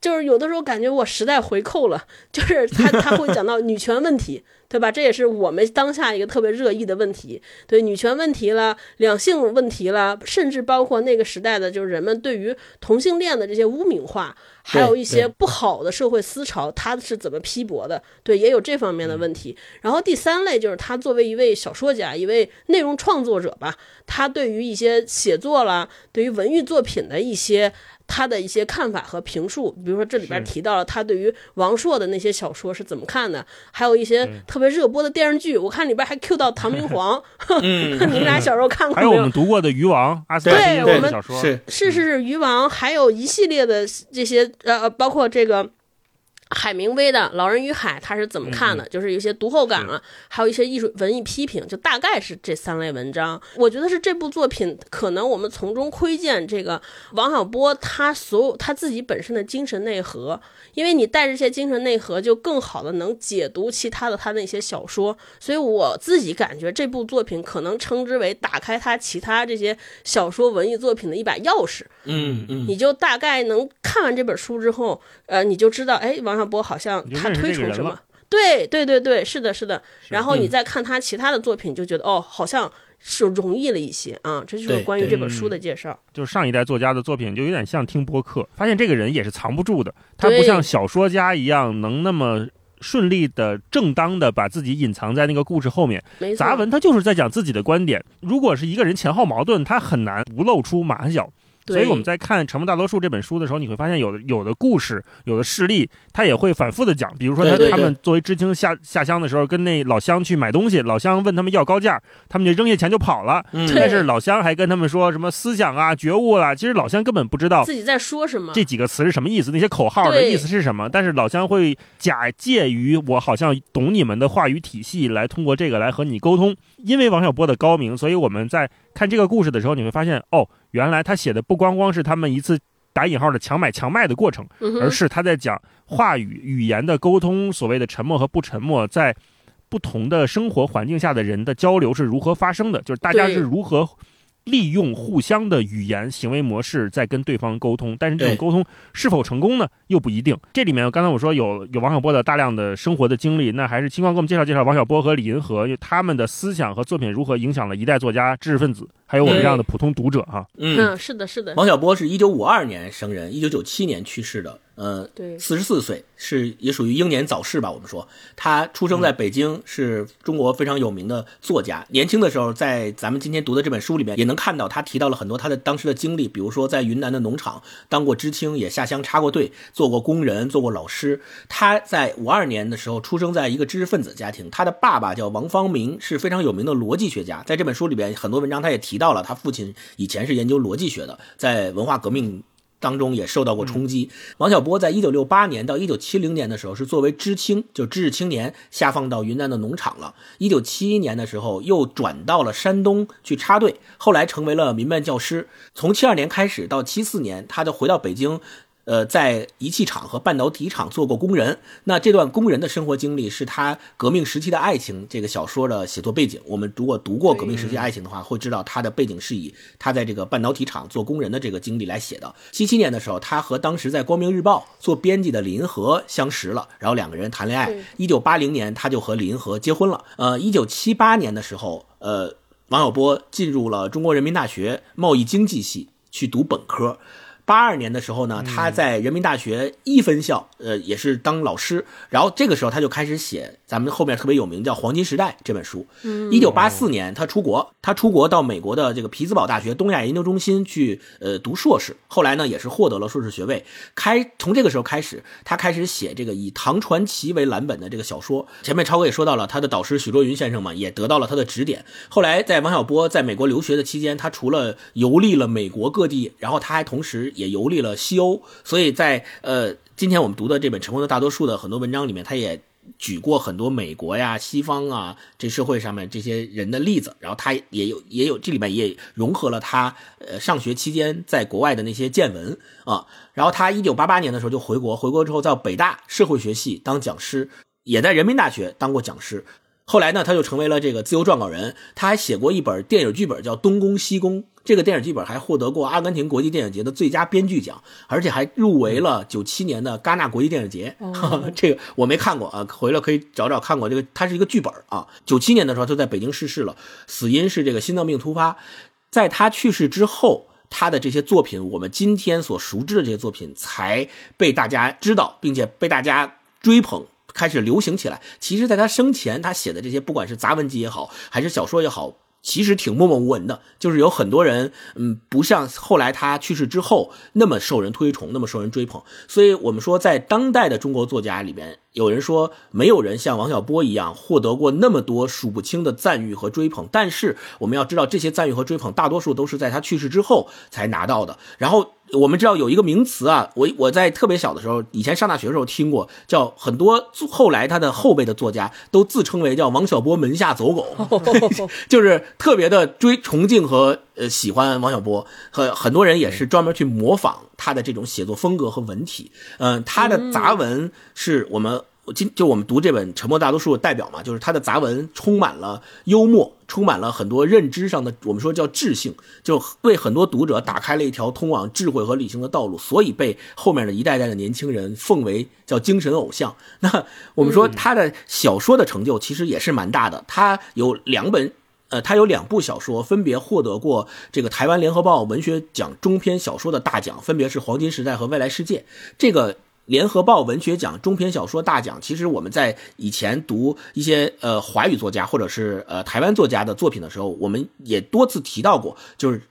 就是有的时候感觉我时代回扣了，就是他他会讲到女权问题，对吧？这也是我们当下一个特别热议的问题，对女权问题了、两性问题了，甚至包括那个时代的，就是人们对于同性恋的这些污名化，还有一些不好的社会思潮，他是怎么批驳的？对，也有这方面的问题。然后第三类就是他作为一位小说家、一位内容创作者吧，他对于一些写作啦，对于文艺作品的一些。他的一些看法和评述，比如说这里边提到了他对于王朔的那些小说是怎么看的，还有一些特别热播的电视剧，我看里边还 Q 到唐明皇，嗯，你们俩小时候看过没有？还有我们？读过的《鱼王》，阿斯对小说，是。是。是是，渔王，还有一系列的这些呃，呃包括这个。海明威的《老人与海》，他是怎么看的？就是有一些读后感啊，还有一些艺术文艺批评，就大概是这三类文章。我觉得是这部作品，可能我们从中窥见这个王小波他所有他自己本身的精神内核，因为你带着这些精神内核，就更好的能解读其他的他那些小说。所以我自己感觉这部作品可能称之为打开他其他这些小说文艺作品的一把钥匙。嗯嗯，你就大概能看完这本书之后，呃，你就知道，哎，王小波好像他推崇什么。对对对对，是的，是的。然后你嗯再看他其他的作品，就觉得哦，好像是容易了一些啊。这就是关于这本书的介绍。就是上一代作家的作品，就有点像听播客，发现这个人也是藏不住的，他不像小说家一样能那么顺利的、正当的把自己隐藏在那个故事后面。杂文他就是在讲自己的观点，如果是一个人前后矛盾，他很难不露出马脚。对所以我们在看《沉默大多数》这本书的时候，你会发现有的有的故事、有的事例，他也会反复的讲。比如说他他们作为知青下下乡的时候，跟那老乡去买东西，老乡问他们要高价，他们就扔下钱就跑了。嗯但是老乡还跟他们说什么思想啊、觉悟啊，其实老乡根本不知道自己在说什么。这几个词是什么意思，那些口号的意思是什么。但是老乡会假借于我好像懂你们的话语体系，来通过这个来和你沟通。因为王小波的高明，所以我们在看这个故事的时候，你会发现，哦，原来他写的不光光是他们一次打引号的强买强卖的过程，嗯，而是他在讲话语语言的沟通，所谓的沉默和不沉默，在不同的生活环境下的人的交流是如何发生的，就是大家是如何利用互相的语言行为模式在跟对方沟通，但是这种沟通是否成功呢？又不一定。这里面刚才我说有有王小波的大量的生活的经历，那还是清光给我们介绍介绍王小波和李银河他们的思想和作品如何影响了一代作家、知识分子，还有我们这样的普通读者哈。嗯，嗯，是的，是的，王小波是一九五二年生人，一九九七年去世的，呃，对，四十四岁，是也属于英年早逝吧。我们说，他出生在北京，是中国非常有名的作家。年轻的时候，在咱们今天读的这本书里面，也能看到他提到了很多他的当时的经历，比如说在云南的农场当过知青，也下乡插过队，做过工人，做过老师。他在五二年的时候出生在一个知识分子家庭，他的爸爸叫王方明，是非常有名的逻辑学家。在这本书里边，很多文章他也提到了，他父亲以前是研究逻辑学的，在文化革命。当中也受到过冲击。王小波在一九六八年到一九七零年的时候是作为知青，就知识青年下放到云南的农场了。一九七一年的时候又转到了山东去插队，后来成为了民办教师。从七二年开始到七四年，他就回到北京。呃，在仪器厂和半导体厂做过工人。那这段工人的生活经历是他革命时期的爱情这个小说的写作背景。我们如果读过革命时期爱情的话，会知道他的背景是以他在这个半导体厂做工人的这个经历来写的。七七年的时候，他和当时在光明日报做编辑的李银河相识了，然后两个人谈恋爱。一九八零年，他就和李银河结婚了。呃，一九七八年的时候，呃，王小波进入了中国人民大学贸易经济系去读本科。八二年的时候呢，他在人民大学一分校，呃，也是当老师。然后这个时候他就开始写咱们后面特别有名叫《黄金时代》这本书。一九八四年他出国，他出国到美国的这个匹兹堡大学东亚研究中心去呃读硕士。后来呢，也是获得了硕士学位。开从这个时候开始，他开始写这个以唐传奇为蓝本的这个小说。前面超哥也说到了，他的导师许倬云先生嘛，也得到了他的指点。后来在王小波在美国留学的期间，他除了游历了美国各地，然后他还同时也游历了西欧。所以在呃今天我们读的这本《成功的大多数》的很多文章里面，他也举过很多美国呀、西方啊这社会上面这些人的例子，然后他也有也有这里面也融合了他呃上学期间在国外的那些见闻啊。然后他一九八八年的时候就回国，回国之后在北大社会学系当讲师，也在人民大学当过讲师。后来呢，他就成为了这个自由撰稿人。他还写过一本电影剧本，叫《东宫西宫》。这个电影剧本还获得过阿根廷国际电影节的最佳编剧奖，而且还入围了九七年的戛纳国际电影节。这个我没看过啊，回来可以找找看过。这个它是一个剧本啊。九七年的时候他在北京逝世了，死因是这个心脏病突发。在他去世之后，他的这些作品，我们今天所熟知的这些作品，才被大家知道，并且被大家追捧。开始流行起来。其实，在他生前，他写的这些，不管是杂文集也好，还是小说也好，其实挺默默无闻的。就是有很多人，嗯，不像后来他去世之后那么受人推崇，那么受人追捧。所以，我们说，在当代的中国作家里面，有人说没有人像王小波一样获得过那么多数不清的赞誉和追捧。但是，我们要知道，这些赞誉和追捧，大多数都是在他去世之后才拿到的。然后。我们知道有一个名词啊，我我在特别小的时候，以前上大学的时候听过，叫很多后来他的后辈的作家都自称为叫王小波门下走狗，就是特别的追崇敬和呃喜欢王小波，很很多人也是专门去模仿他的这种写作风格和文体。嗯，他的杂文是我们。今就我们读这本《沉默大多数》的代表嘛，就是他的杂文充满了幽默，充满了很多认知上的，我们说叫智性，就为很多读者打开了一条通往智慧和理性的道路，所以被后面的一代代的年轻人奉为叫精神偶像。那我们说他的小说的成就其实也是蛮大的，他有两本，呃，他有两部小说分别获得过这个台湾联合报文学奖中篇小说的大奖，分别是《黄金时代》和《未来世界》。这个。联合报文学奖中篇小说大奖，其实我们在以前读一些呃华语作家或者是呃台湾作家的作品的时候，我们也多次提到过，就是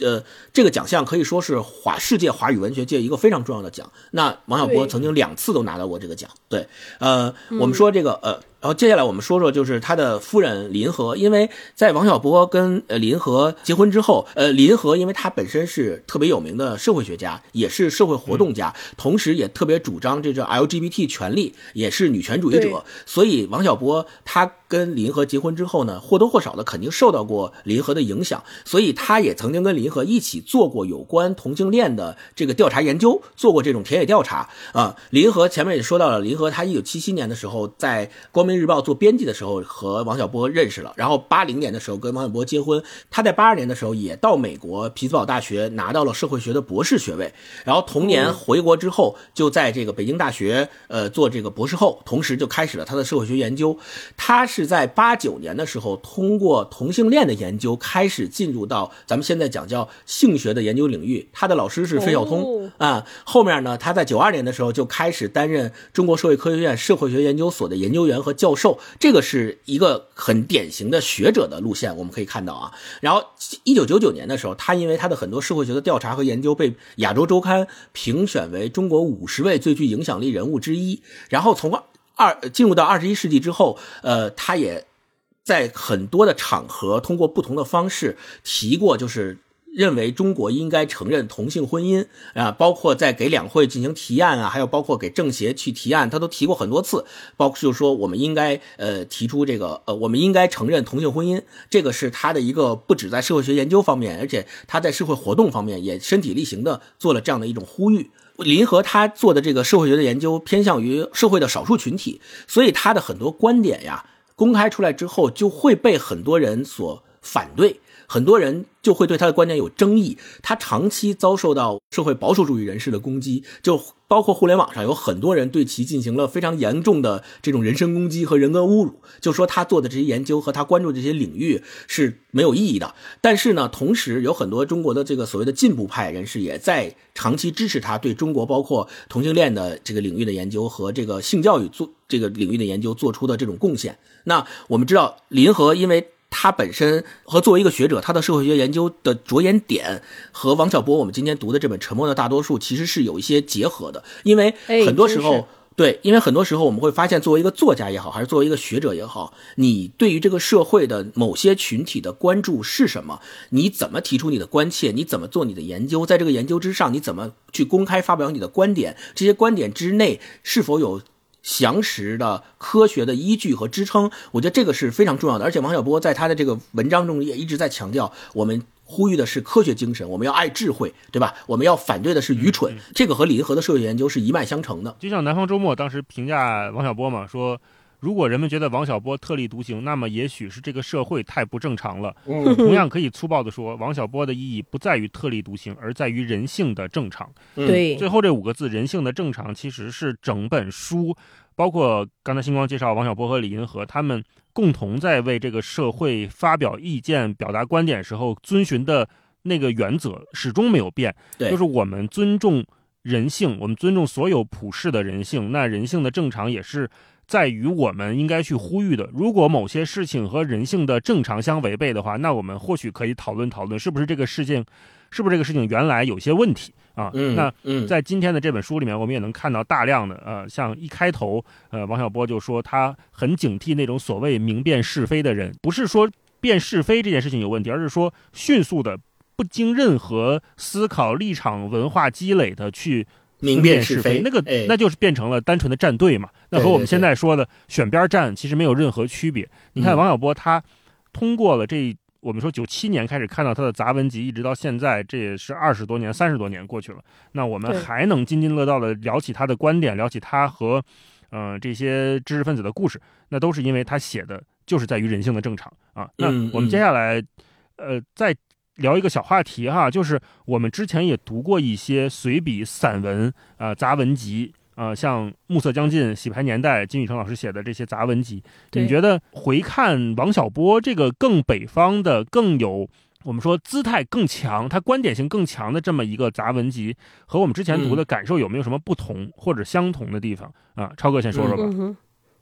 呃这个奖项可以说是华世界华语文学界一个非常重要的奖。那王小波曾经两次都拿到过这个奖。对，呃，我们说这个呃。然后接下来我们说说，就是他的夫人林和，因为在王小波跟呃林和结婚之后，呃林和因为他本身是特别有名的社会学家，也是社会活动家，同时也特别主张这个 LGBT 权利，也是女权主义者，所以王小波他跟林和结婚之后呢，或多或少的肯定受到过林和的影响，所以他也曾经跟林和一起做过有关同性恋的这个调查研究，做过这种田野调查啊。林和前面也说到了，林和他一九七七年的时候在光。《人民日报》做编辑的时候和王小波认识了，然后八零年的时候跟王小波结婚。他在八二年的时候也到美国匹兹堡大学拿到了社会学的博士学位，然后同年回国之后就在这个北京大学呃做这个博士后，同时就开始了他的社会学研究。他是在八九年的时候通过同性恋的研究开始进入到咱们现在讲叫性学的研究领域。他的老师是费孝通啊，后面呢他在九二年的时候就开始担任中国社会科学院社会学研究所的研究员和。教授，这个是一个很典型的学者的路线，我们可以看到啊。然后，一九九九年的时候，他因为他的很多社会学的调查和研究，被《亚洲周刊》评选为中国五十位最具影响力人物之一。然后，从二进入到二十一世纪之后，呃，他也在很多的场合通过不同的方式提过，就是。认为中国应该承认同性婚姻啊，包括在给两会进行提案啊，还有包括给政协去提案，他都提过很多次。包括就是说，我们应该呃提出这个呃，我们应该承认同性婚姻，这个是他的一个不止在社会学研究方面，而且他在社会活动方面也身体力行的做了这样的一种呼吁。林和他做的这个社会学的研究偏向于社会的少数群体，所以他的很多观点呀公开出来之后，就会被很多人所反对。很多人就会对他的观点有争议，他长期遭受到社会保守主义人士的攻击，就包括互联网上有很多人对其进行了非常严重的这种人身攻击和人格侮辱，就说他做的这些研究和他关注的这些领域是没有意义的。但是呢，同时有很多中国的这个所谓的进步派人士也在长期支持他对中国包括同性恋的这个领域的研究和这个性教育做这个领域的研究做出的这种贡献。那我们知道林和因为。他本身和作为一个学者，他的社会学研究的着眼点和王小波我们今天读的这本《沉默的大多数》其实是有一些结合的。因为很多时候，对，因为很多时候我们会发现，作为一个作家也好，还是作为一个学者也好，你对于这个社会的某些群体的关注是什么？你怎么提出你的关切？你怎么做你的研究？在这个研究之上，你怎么去公开发表你的观点？这些观点之内是否有？详实的科学的依据和支撑。我觉得这个是非常重要的。而且王小波在他的这个文章中也一直在强调，我们呼吁的是科学精神，我们要爱智慧，对吧？我们要反对的是愚蠢。这个和李银河的社会研究是一脉相承的。就像南方周末当时评价王小波嘛，说。如果人们觉得王小波特立独行，那么也许是这个社会太不正常了。同样可以粗暴地说，王小波的意义不在于特立独行，而在于人性的正常。对，最后这五个字“人性的正常”其实是整本书，包括刚才星光介绍王小波和李银河他们共同在为这个社会发表意见、表达观点时候遵循的那个原则，始终没有变。对，就是我们尊重人性，我们尊重所有普世的人性。那人性的正常也是。在于我们应该去呼吁的，如果某些事情和人性的正常相违背的话，那我们或许可以讨论讨论，是不是这个事情，是不是这个事情原来有些问题啊？那在今天的这本书里面，我们也能看到大量的呃，像一开头，呃，王小波就说他很警惕那种所谓明辨是非的人，不是说辨是非这件事情有问题，而是说迅速的不经任何思考、立场、文化积累的去。明辨是非，那个那就是变成了单纯的站队嘛。那和我们现在说的选边站其实没有任何区别。你看王小波他通过了这，我们说九七年开始看到他的杂文集，一直到现在，这也是二十多年、三十多年过去了。那我们还能津津乐道的聊起他的观点，聊起他和嗯这些知识分子的故事，那都是因为他写的就是在于人性的正常啊。那我们接下来呃再。聊一个小话题哈，就是我们之前也读过一些随笔、散文啊、杂文集啊，像《暮色将近》《洗牌年代》金宇澄老师写的这些杂文集。你觉得回看王小波这个更北方的、更有我们说姿态更强、他观点性更强的这么一个杂文集，和我们之前读的感受有没有什么不同或者相同的地方啊？超哥先说说吧。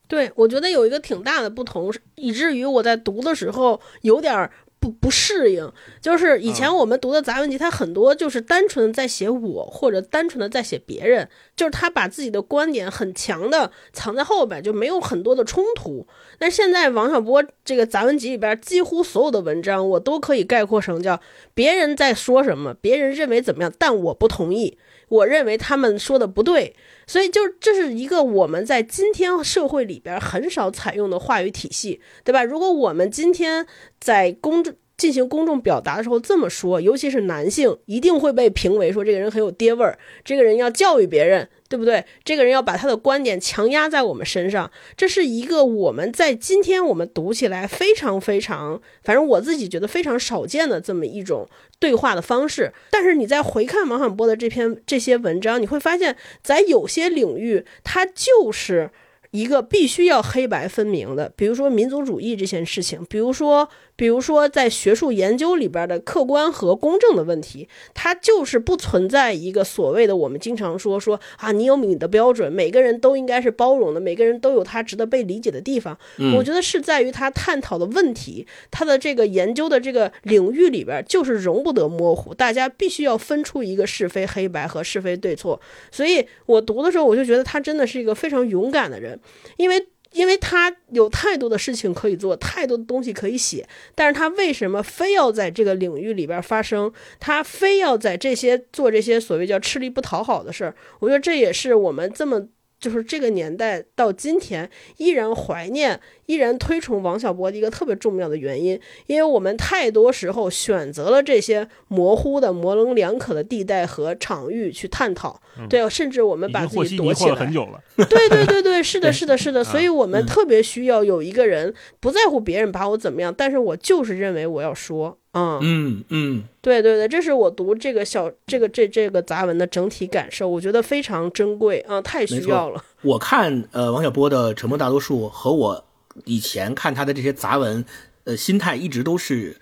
对，我觉得有一个挺大的不同，以至于我在读的时候有点。不不适应，就是以前我们读的杂文集，它很多就是单纯的在写我，或者单纯的在写别人，就是他把自己的观点很强的藏在后边，就没有很多的冲突。但现在王小波这个杂文集里边，几乎所有的文章，我都可以概括成叫别人在说什么，别人认为怎么样，但我不同意。我认为他们说的不对，所以就这是一个我们在今天社会里边很少采用的话语体系，对吧？如果我们今天在公众进行公众表达的时候这么说，尤其是男性，一定会被评为说这个人很有爹味儿，这个人要教育别人。对不对？这个人要把他的观点强压在我们身上，这是一个我们在今天我们读起来非常非常，反正我自己觉得非常少见的这么一种对话的方式。但是你再回看王小波的这篇这些文章，你会发现在有些领域，他就是。一个必须要黑白分明的，比如说民族主义这件事情，比如说，比如说在学术研究里边的客观和公正的问题，它就是不存在一个所谓的我们经常说说啊，你有你的标准，每个人都应该是包容的，每个人都有他值得被理解的地方。我觉得是在于他探讨的问题，他的这个研究的这个领域里边就是容不得模糊，大家必须要分出一个是非黑白和是非对错。所以我读的时候，我就觉得他真的是一个非常勇敢的人。因为，因为他有太多的事情可以做，太多的东西可以写，但是他为什么非要在这个领域里边发生？他非要在这些做这些所谓叫吃力不讨好的事儿？我觉得这也是我们这么。就是这个年代到今天依然怀念、依然推崇王小波的一个特别重要的原因，因为我们太多时候选择了这些模糊的、模棱两可的地带和场域去探讨，对，甚至我们把自己躲起来。很久了。对对对对，是的，是的，是的，所以我们特别需要有一个人不在乎别人把我怎么样，但是我就是认为我要说。嗯嗯嗯，对对对，这是我读这个小这个这这个杂文的整体感受，我觉得非常珍贵啊，太需要了。我看呃王小波的《沉默大多数》和我以前看他的这些杂文，呃，心态一直都是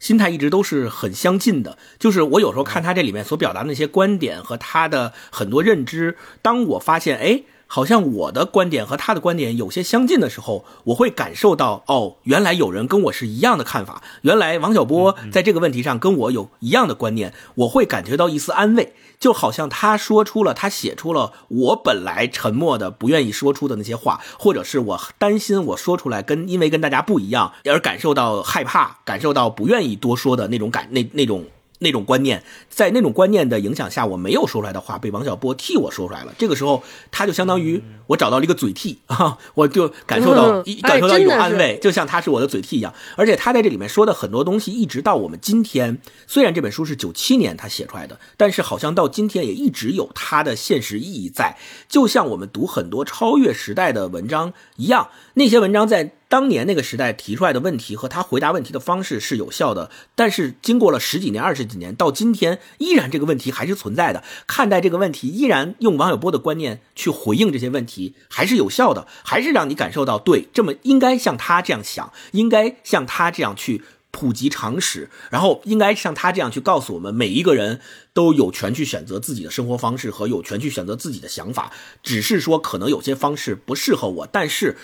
心态一直都是很相近的。就是我有时候看他这里面所表达那些观点和他的很多认知，当我发现哎。好像我的观点和他的观点有些相近的时候，我会感受到哦，原来有人跟我是一样的看法，原来王小波在这个问题上跟我有一样的观念，我会感觉到一丝安慰，就好像他说出了，他写出了我本来沉默的、不愿意说出的那些话，或者是我担心我说出来跟因为跟大家不一样而感受到害怕、感受到不愿意多说的那种感那那种。那种观念，在那种观念的影响下，我没有说出来的话被王小波替我说出来了。这个时候，他就相当于我找到了一个嘴替 啊，我就感受到一感受到一种安慰，就像他是我的嘴替一样。而且他在这里面说的很多东西，一直到我们今天，虽然这本书是九七年他写出来的，但是好像到今天也一直有它的现实意义在。就像我们读很多超越时代的文章一样，那些文章在。当年那个时代提出来的问题和他回答问题的方式是有效的，但是经过了十几年、二十几年，到今天依然这个问题还是存在的。看待这个问题，依然用王小波的观念去回应这些问题，还是有效的，还是让你感受到对，这么应该像他这样想，应该像他这样去普及常识，然后应该像他这样去告诉我们，每一个人都有权去选择自己的生活方式和有权去选择自己的想法，只是说可能有些方式不适合我，但是。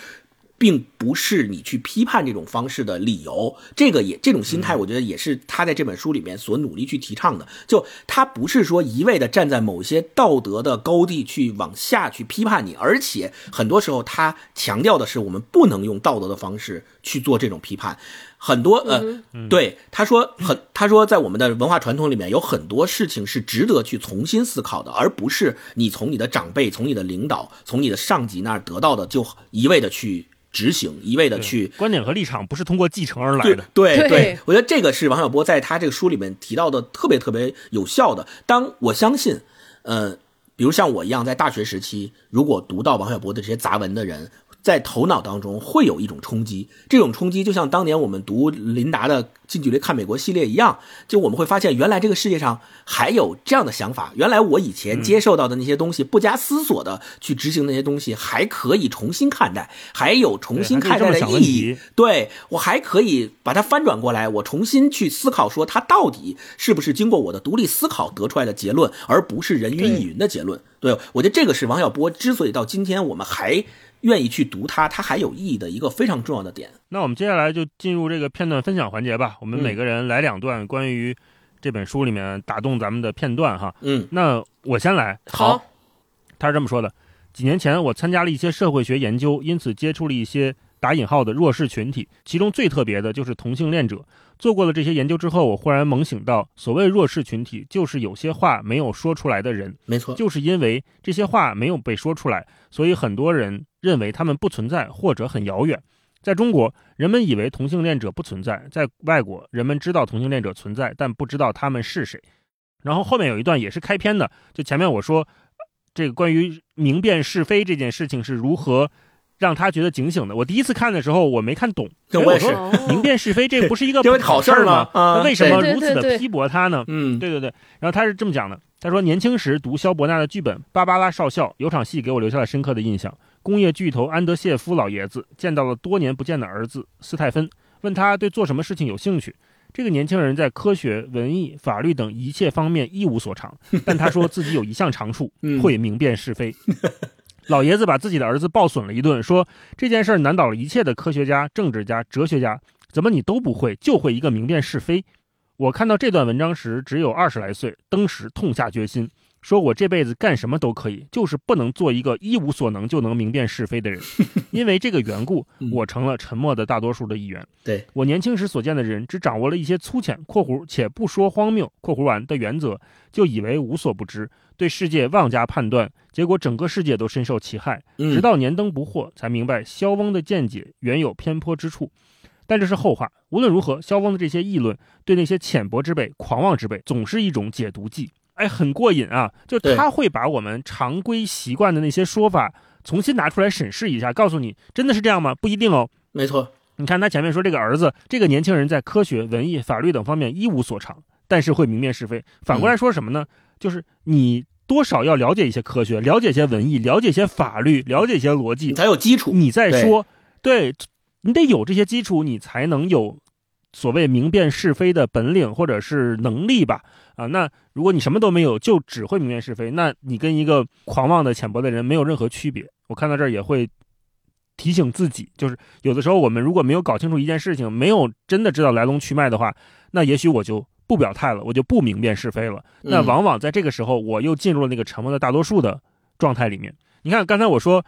并不是你去批判这种方式的理由，这个也这种心态，我觉得也是他在这本书里面所努力去提倡的。就他不是说一味的站在某些道德的高地去往下去批判你，而且很多时候他强调的是，我们不能用道德的方式去做这种批判。很多呃，对他说很，他说在我们的文化传统里面，有很多事情是值得去重新思考的，而不是你从你的长辈、从你的领导、从你的上级那儿得到的，就一味的去。执行一味的去观点和立场不是通过继承而来的，对对，我觉得这个是王小波在他这个书里面提到的特别特别有效的。当我相信，呃，比如像我一样在大学时期，如果读到王小波的这些杂文的人。在头脑当中会有一种冲击，这种冲击就像当年我们读林达的《近距离看美国》系列一样，就我们会发现，原来这个世界上还有这样的想法，原来我以前接受到的那些东西，不加思索的去执行那些东西，还可以重新看待，还有重新看待的意义。对我还可以把它翻转过来，我重新去思考，说它到底是不是经过我的独立思考得出来的结论，而不是人云亦云的结论。对我觉得这个是王小波之所以到今天我们还。愿意去读它，它还有意义的一个非常重要的点。那我们接下来就进入这个片段分享环节吧。我们每个人来两段关于这本书里面打动咱们的片段哈。嗯，那我先来。好，他是这么说的：几年前我参加了一些社会学研究，因此接触了一些打引号的弱势群体，其中最特别的就是同性恋者。做过了这些研究之后，我忽然猛醒到，所谓弱势群体，就是有些话没有说出来的人。没错，就是因为这些话没有被说出来，所以很多人认为他们不存在或者很遥远。在中国，人们以为同性恋者不存在；在外国，人们知道同性恋者存在，但不知道他们是谁。然后后面有一段也是开篇的，就前面我说，这个关于明辨是非这件事情是如何。让他觉得警醒的。我第一次看的时候，我没看懂。我说明辨是非，这不是一个 好事儿吗？那为什么如此的批驳他呢？嗯，对对对。然后他是这么讲的：他说年轻时读肖伯纳的剧本《芭芭拉少校》，有场戏给我留下了深刻的印象。工业巨头安德谢夫老爷子见到了多年不见的儿子斯泰芬，问他对做什么事情有兴趣。这个年轻人在科学、文艺、法律等一切方面一无所长，但他说自己有一项长处，会明辨是非。老爷子把自己的儿子暴损了一顿，说这件事难倒了一切的科学家、政治家、哲学家，怎么你都不会，就会一个明辨是非？我看到这段文章时只有二十来岁，当时痛下决心。说我这辈子干什么都可以，就是不能做一个一无所能就能明辨是非的人。因为这个缘故，我成了沉默的大多数的一员。对我年轻时所见的人，只掌握了一些粗浅（括弧且不说荒谬）（括弧完）的原则，就以为无所不知，对世界妄加判断，结果整个世界都深受其害。直到年登不惑，才明白萧翁的见解原有偏颇之处。但这是后话。无论如何，萧翁的这些议论，对那些浅薄之辈、狂妄之辈，总是一种解毒剂。哎，很过瘾啊！就他会把我们常规习惯的那些说法重新拿出来审视一下，告诉你真的是这样吗？不一定哦。没错，你看他前面说这个儿子，这个年轻人在科学、文艺、法律等方面一无所长，但是会明辨是非。反过来说什么呢？就是你多少要了解一些科学，了解一些文艺，了解一些法律，了解一些逻辑，才有基础。你再说，对你得有这些基础，你才能有所谓明辨是非的本领或者是能力吧。啊，那如果你什么都没有，就只会明辨是非，那你跟一个狂妄的、浅薄的人没有任何区别。我看到这儿也会提醒自己，就是有的时候我们如果没有搞清楚一件事情，没有真的知道来龙去脉的话，那也许我就不表态了，我就不明辨是非了。那往往在这个时候，我又进入了那个沉默的大多数的状态里面。你看，刚才我说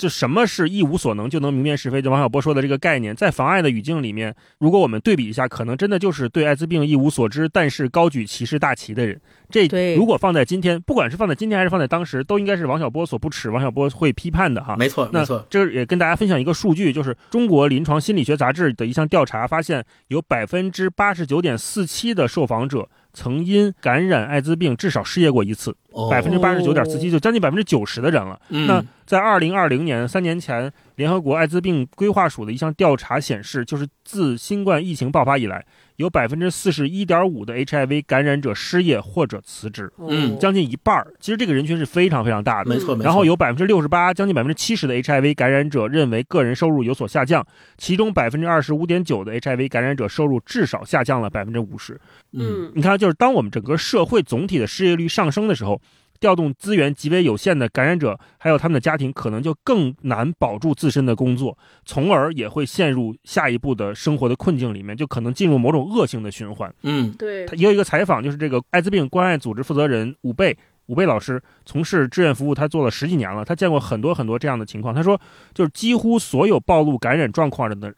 就什么是一无所能就能明辨是非？就王小波说的这个概念，在妨碍的语境里面，如果我们对比一下，可能真的就是对艾滋病一无所知，但是高举歧视大旗的人。这如果放在今天，不管是放在今天还是放在当时，都应该是王小波所不耻，王小波会批判的哈。没错，没错。这也跟大家分享一个数据，就是中国临床心理学杂志的一项调查发现，有百分之八十九点四七的受访者。曾因感染艾滋病至少失业过一次，百分之八十九点四七，就将近百分之九十的人了。那在二零二零年三年前，联合国艾滋病规划署的一项调查显示，就是自新冠疫情爆发以来。有百分之四十一点五的 HIV 感染者失业或者辞职，嗯，将近一半儿。其实这个人群是非常非常大的，没错。然后有百分之六十八，将近百分之七十的 HIV 感染者认为个人收入有所下降，其中百分之二十五点九的 HIV 感染者收入至少下降了百分之五十。嗯，你看，就是当我们整个社会总体的失业率上升的时候。调动资源极为有限的感染者，还有他们的家庭，可能就更难保住自身的工作，从而也会陷入下一步的生活的困境里面，就可能进入某种恶性的循环。嗯，对。他也有一个采访，就是这个艾滋病关爱组织负责人武贝武贝老师，从事志愿服务，他做了十几年了，他见过很多很多这样的情况。他说，就是几乎所有暴露感染状况的。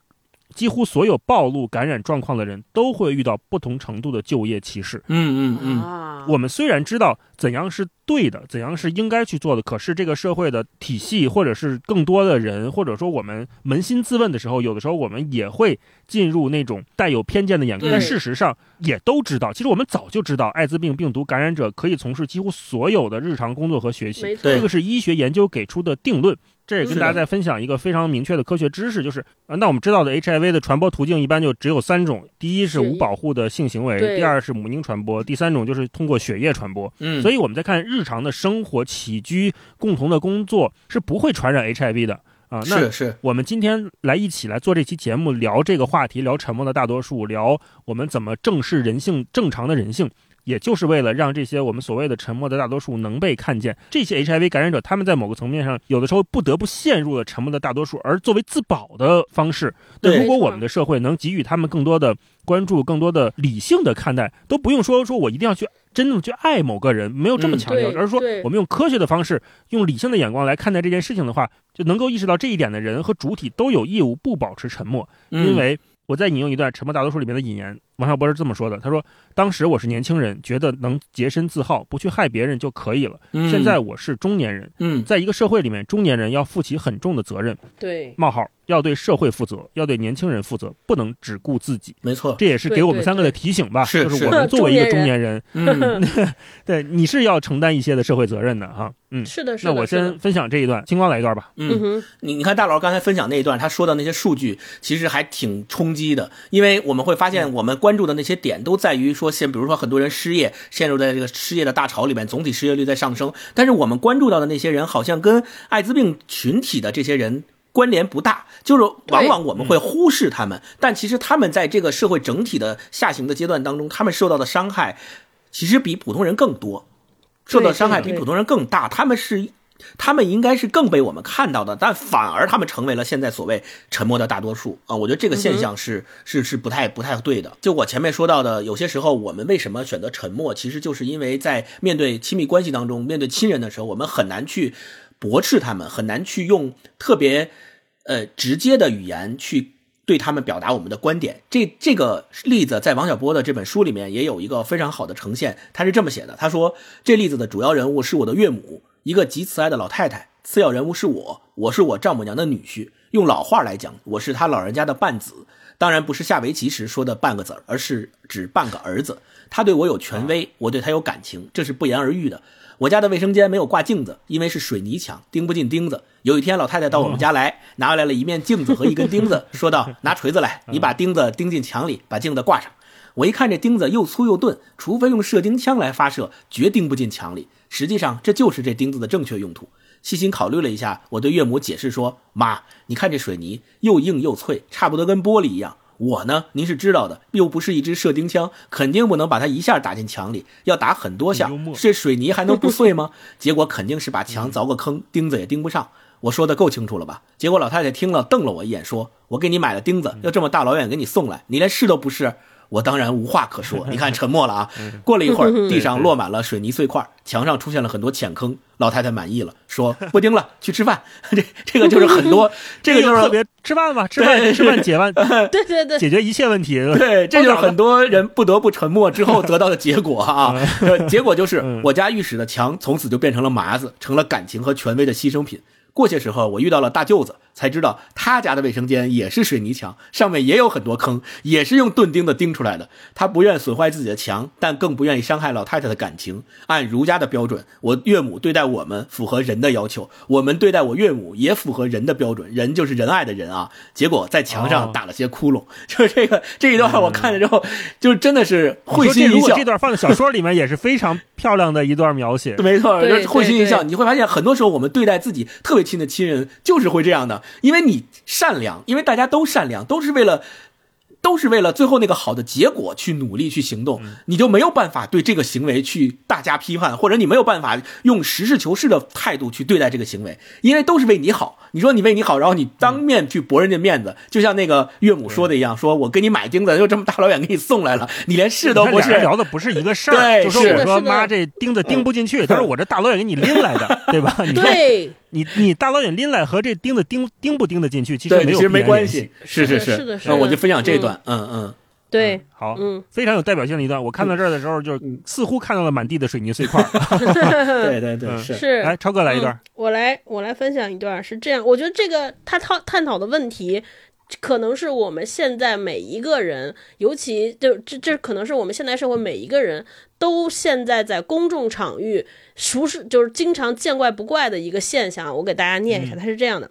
几乎所有暴露感染状况的人都会遇到不同程度的就业歧视。嗯嗯嗯。我们虽然知道怎样是对的，怎样是应该去做的，可是这个社会的体系，或者是更多的人，或者说我们扪心自问的时候，有的时候我们也会进入那种带有偏见的眼光。但事实上，也都知道，其实我们早就知道，艾滋病病毒感染者可以从事几乎所有的日常工作和学习。这个是医学研究给出的定论。这也跟大家再分享一个非常明确的科学知识，就是啊，那我们知道的 HIV 的传播途径一般就只有三种：第一是无保护的性行为，第二是母婴传播，第三种就是通过血液传播。嗯，所以我们在看日常的生活起居、共同的工作是不会传染 HIV 的啊。是是，我们今天来一起来做这期节目，聊这个话题，聊沉默的大多数，聊我们怎么正视人性正常的人性。也就是为了让这些我们所谓的沉默的大多数能被看见，这些 HIV 感染者他们在某个层面上有的时候不得不陷入了沉默的大多数，而作为自保的方式。那如果我们的社会能给予他们更多的关注、更多的理性的看待，都不用说说我一定要去真正去爱某个人，没有这么强调，而是说我们用科学的方式、用理性的眼光来看待这件事情的话，就能够意识到这一点的人和主体都有义务不保持沉默，因为。我再引用一段《沉默大多数》里面的引言，王小波是这么说的：“他说，当时我是年轻人，觉得能洁身自好，不去害别人就可以了。现在我是中年人，嗯，在一个社会里面，中年人要负起很重的责任。对，冒号。”要对社会负责，要对年轻人负责，不能只顾自己。没错，这也是给我们三个的提醒吧。就是，我们 作为一个中年人，嗯，对，你是要承担一些的社会责任的哈。嗯，是的，是的。那我先分享这一段，星光来一段吧。嗯，你你看大佬刚才分享那一段，他说的那些数据其实还挺冲击的，因为我们会发现，我们关注的那些点都在于说，现比如说很多人失业，陷入在这个失业的大潮里面，总体失业率在上升，但是我们关注到的那些人，好像跟艾滋病群体的这些人。关联不大，就是往往我们会忽视他们，但其实他们在这个社会整体的下行的阶段当中，他们受到的伤害其实比普通人更多，受到伤害比普通人更大。他们是，他们应该是更被我们看到的，但反而他们成为了现在所谓沉默的大多数啊！我觉得这个现象是是是不太不太对的。就我前面说到的，有些时候我们为什么选择沉默，其实就是因为在面对亲密关系当中，面对亲人的时候，我们很难去。驳斥他们很难去用特别，呃直接的语言去对他们表达我们的观点。这这个例子在王小波的这本书里面也有一个非常好的呈现。他是这么写的：他说这例子的主要人物是我的岳母，一个极慈爱的老太太；次要人物是我，我是我丈母娘的女婿。用老话来讲，我是他老人家的半子。当然不是下围棋时说的半个子儿，而是指半个儿子。他对我有权威，我对他有感情，这是不言而喻的。我家的卫生间没有挂镜子，因为是水泥墙，钉不进钉子。有一天，老太太到我们家来，拿回来了一面镜子和一根钉子，说道：“拿锤子来，你把钉子钉进墙里，把镜子挂上。”我一看，这钉子又粗又钝，除非用射钉枪来发射，绝钉不进墙里。实际上，这就是这钉子的正确用途。细心考虑了一下，我对岳母解释说：“妈，你看这水泥又硬又脆，差不多跟玻璃一样。”我呢，您是知道的，又不是一支射钉枪，肯定不能把它一下打进墙里，要打很多下，这水泥还能不碎吗？结果肯定是把墙凿个坑，钉子也钉不上。我说的够清楚了吧？结果老太太听了，瞪了我一眼，说：“我给你买了钉子，要这么大老远给你送来，你连试都不试。”我当然无话可说。你看，沉默了啊。过了一会儿，地上落满了水泥碎块，墙上出现了很多浅坑。老太太满意了，说：“不盯了，去吃饭。”这这个就是很多，这个就是特别吃饭吧，吃饭吃饭解饭，对对对，解决一切问题。对，这就是很多人不得不沉默之后得到的结果啊。结果就是我家浴室的墙从此就变成了麻子，成了感情和权威的牺牲品。过些时候，我遇到了大舅子，才知道他家的卫生间也是水泥墙，上面也有很多坑，也是用钝钉子钉出来的。他不愿损坏自己的墙，但更不愿意伤害老太太的感情。按儒家的标准，我岳母对待我们符合人的要求，我们对待我岳母也符合人的标准。人就是仁爱的人啊。结果在墙上打了些窟窿，就是这个这一段，我看了之后，就真的是会心一笑。这段放在小说里面也是非常漂亮的一段描写。没错，就是会心一笑。你会发现，很多时候我们对待自己特别。亲的亲人就是会这样的，因为你善良，因为大家都善良，都是为了。都是为了最后那个好的结果去努力去行动，你就没有办法对这个行为去大加批判，或者你没有办法用实事求是的态度去对待这个行为，因为都是为你好。你说你为你好，然后你当面去驳人家面子，就像那个岳母说的一样，说我给你买钉子，就这么大老远给你送来了，你连试都不是。聊的不是一个事儿，对，就说我说妈这钉子钉不进去，他说我这大老远给你拎来的，对吧？对。你你大老远拎来和这钉子钉钉不钉得进去，其实没有其实没关系。是是是是的，我就分享这段，嗯嗯，对，好，嗯，非常有代表性的一段。我看到这儿的时候，就似乎看到了满地的水泥碎块。对 对 对，是是。来，超哥来一段，我来我来分享一段。是这样，我觉得这个他讨探讨的问题。可能是我们现在每一个人，尤其就这这可能是我们现代社会每一个人都现在在公众场域熟识，就是经常见怪不怪的一个现象。我给大家念一下，它是这样的：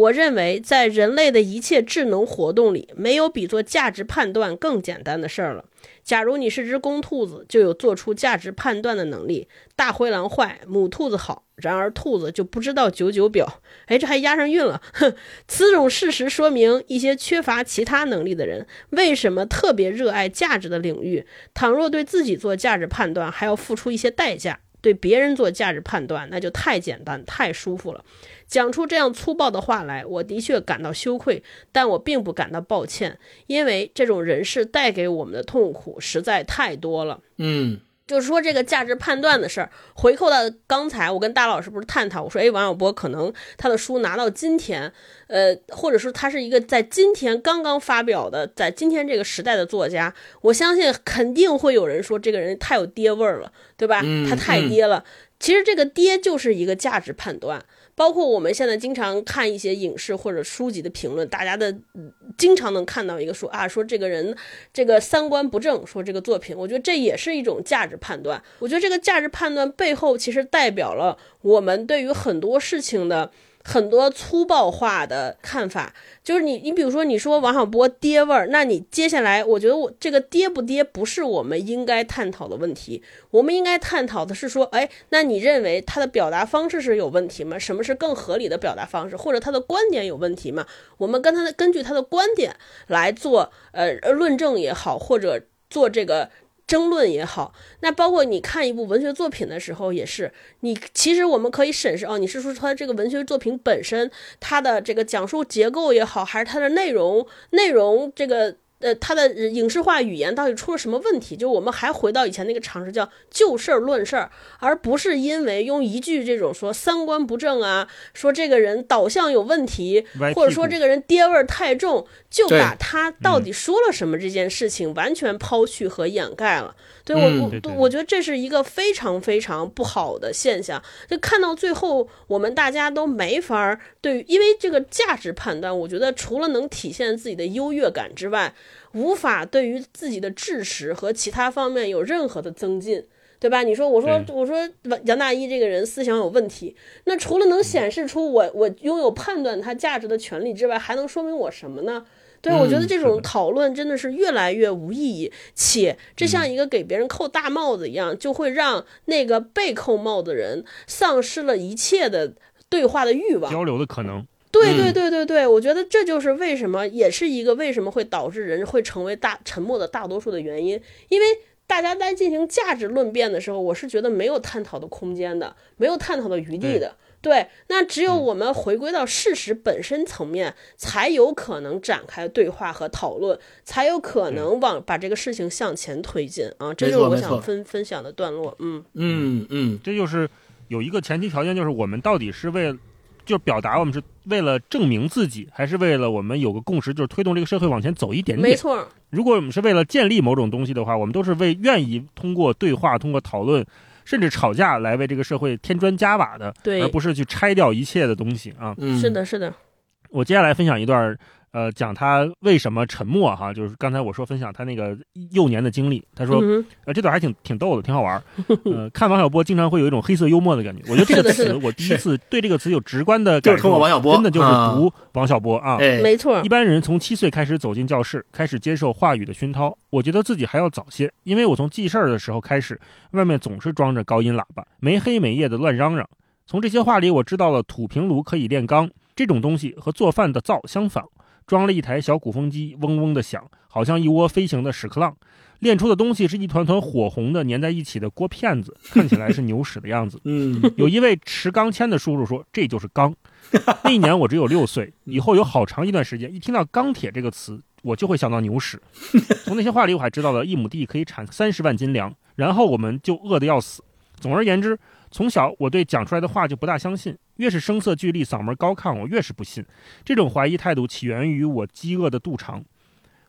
我认为，在人类的一切智能活动里，没有比做价值判断更简单的事儿了。假如你是只公兔子，就有做出价值判断的能力。大灰狼坏，母兔子好。然而兔子就不知道九九表。哎，这还押上韵了。哼，此种事实说明，一些缺乏其他能力的人为什么特别热爱价值的领域。倘若对自己做价值判断还要付出一些代价，对别人做价值判断那就太简单、太舒服了。讲出这样粗暴的话来，我的确感到羞愧，但我并不感到抱歉，因为这种人事带给我们的痛苦实在太多了。嗯，就是说这个价值判断的事儿，回扣到刚才我跟大老师不是探讨，我说，哎，王小波可能他的书拿到今天，呃，或者说他是一个在今天刚刚发表的，在今天这个时代的作家，我相信肯定会有人说这个人太有爹味儿了，对吧？他太爹了。其实这个爹就是一个价值判断。包括我们现在经常看一些影视或者书籍的评论，大家的经常能看到一个说啊，说这个人这个三观不正，说这个作品，我觉得这也是一种价值判断。我觉得这个价值判断背后其实代表了我们对于很多事情的。很多粗暴化的看法，就是你，你比如说，你说王小波爹味儿，那你接下来，我觉得我这个爹不爹不是我们应该探讨的问题，我们应该探讨的是说，哎，那你认为他的表达方式是有问题吗？什么是更合理的表达方式？或者他的观点有问题吗？我们跟他的根据他的观点来做呃论证也好，或者做这个。争论也好，那包括你看一部文学作品的时候，也是你其实我们可以审视哦，你是说它这个文学作品本身，它的这个讲述结构也好，还是它的内容内容这个。呃，他的影视化语言到底出了什么问题？就我们还回到以前那个常识，叫就事儿论事儿，而不是因为用一句这种说三观不正啊，说这个人导向有问题，或者说这个人爹味儿太重，就把他到底说了什么这件事情完全抛去和掩盖了。对我，我我觉得这是一个非常非常不好的现象。就看到最后，我们大家都没法对，因为这个价值判断，我觉得除了能体现自己的优越感之外，无法对于自己的知识和其他方面有任何的增进，对吧？你说，我说，我说杨大一这个人思想有问题，那除了能显示出我我拥有判断他价值的权利之外，还能说明我什么呢？对，我觉得这种讨论真的是越来越无意义，且这像一个给别人扣大帽子一样，就会让那个被扣帽的人丧失了一切的对话的欲望、交流的可能。对对对对对，我觉得这就是为什么，也是一个为什么会导致人会成为大沉默的大多数的原因，因为大家在进行价值论辩的时候，我是觉得没有探讨的空间的，没有探讨的余地的。对，那只有我们回归到事实本身层面，才有可能展开对话和讨论，才有可能往把这个事情向前推进啊！这就是我想分分享的段落。嗯嗯嗯，这就是有一个前提条件，就是我们到底是为，就是表达我们是为了证明自己，还是为了我们有个共识，就是推动这个社会往前走一点点。没错，如果我们是为了建立某种东西的话，我们都是为愿意通过对话、通过讨论。甚至吵架来为这个社会添砖加瓦的，对，而不是去拆掉一切的东西啊。是的，是的。我接下来分享一段。呃，讲他为什么沉默哈，就是刚才我说分享他那个幼年的经历。他说，呃，这段还挺挺逗的，挺好玩。呃，看王小波经常会有一种黑色幽默的感觉。我觉得这个词，我第一次对这个词有直观的感受。就是通过王小波，真的就是读王小波啊。没错。一般人从七岁开始走进教室，开始接受话语的熏陶。我觉得自己还要早些，因为我从记事儿的时候开始，外面总是装着高音喇叭，没黑没夜的乱嚷嚷。从这些话里，我知道了土平炉可以炼钢这种东西和做饭的灶相仿。装了一台小鼓风机，嗡嗡的响，好像一窝飞行的屎壳郎。炼出的东西是一团团火红的、粘在一起的锅片子，看起来是牛屎的样子。嗯，有一位持钢钎的叔叔说：“这就是钢。”那一年我只有六岁，以后有好长一段时间，一听到钢铁这个词，我就会想到牛屎。从那些话里，我还知道了一亩地可以产三十万斤粮，然后我们就饿得要死。总而言之。从小我对讲出来的话就不大相信，越是声色俱厉、嗓门高亢，我越是不信。这种怀疑态度起源于我饥饿的肚肠。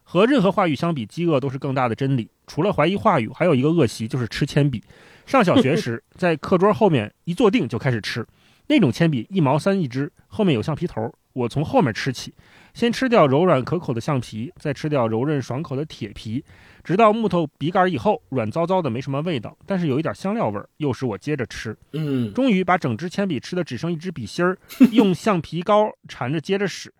和任何话语相比，饥饿都是更大的真理。除了怀疑话语，还有一个恶习就是吃铅笔。上小学时，在课桌后面一坐定就开始吃，那种铅笔一毛三一支，后面有橡皮头，我从后面吃起。先吃掉柔软可口的橡皮，再吃掉柔韧爽口的铁皮，直到木头笔杆以后软糟糟的，没什么味道，但是有一点香料味儿，又使我接着吃。嗯，终于把整支铅笔吃的只剩一支笔芯儿，用橡皮膏缠着接着使。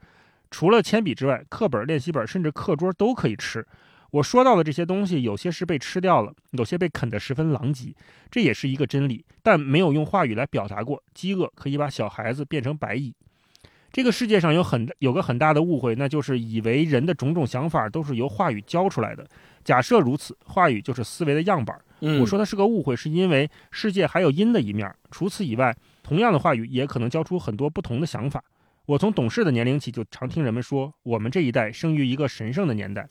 除了铅笔之外，课本、练习本甚至课桌都可以吃。我说到的这些东西，有些是被吃掉了，有些被啃得十分狼藉，这也是一个真理，但没有用话语来表达过。饥饿可以把小孩子变成白蚁。这个世界上有很有个很大的误会，那就是以为人的种种想法都是由话语教出来的。假设如此，话语就是思维的样板。我说它是个误会，是因为世界还有阴的一面。除此以外，同样的话语也可能教出很多不同的想法。我从懂事的年龄起就常听人们说，我们这一代生于一个神圣的年代，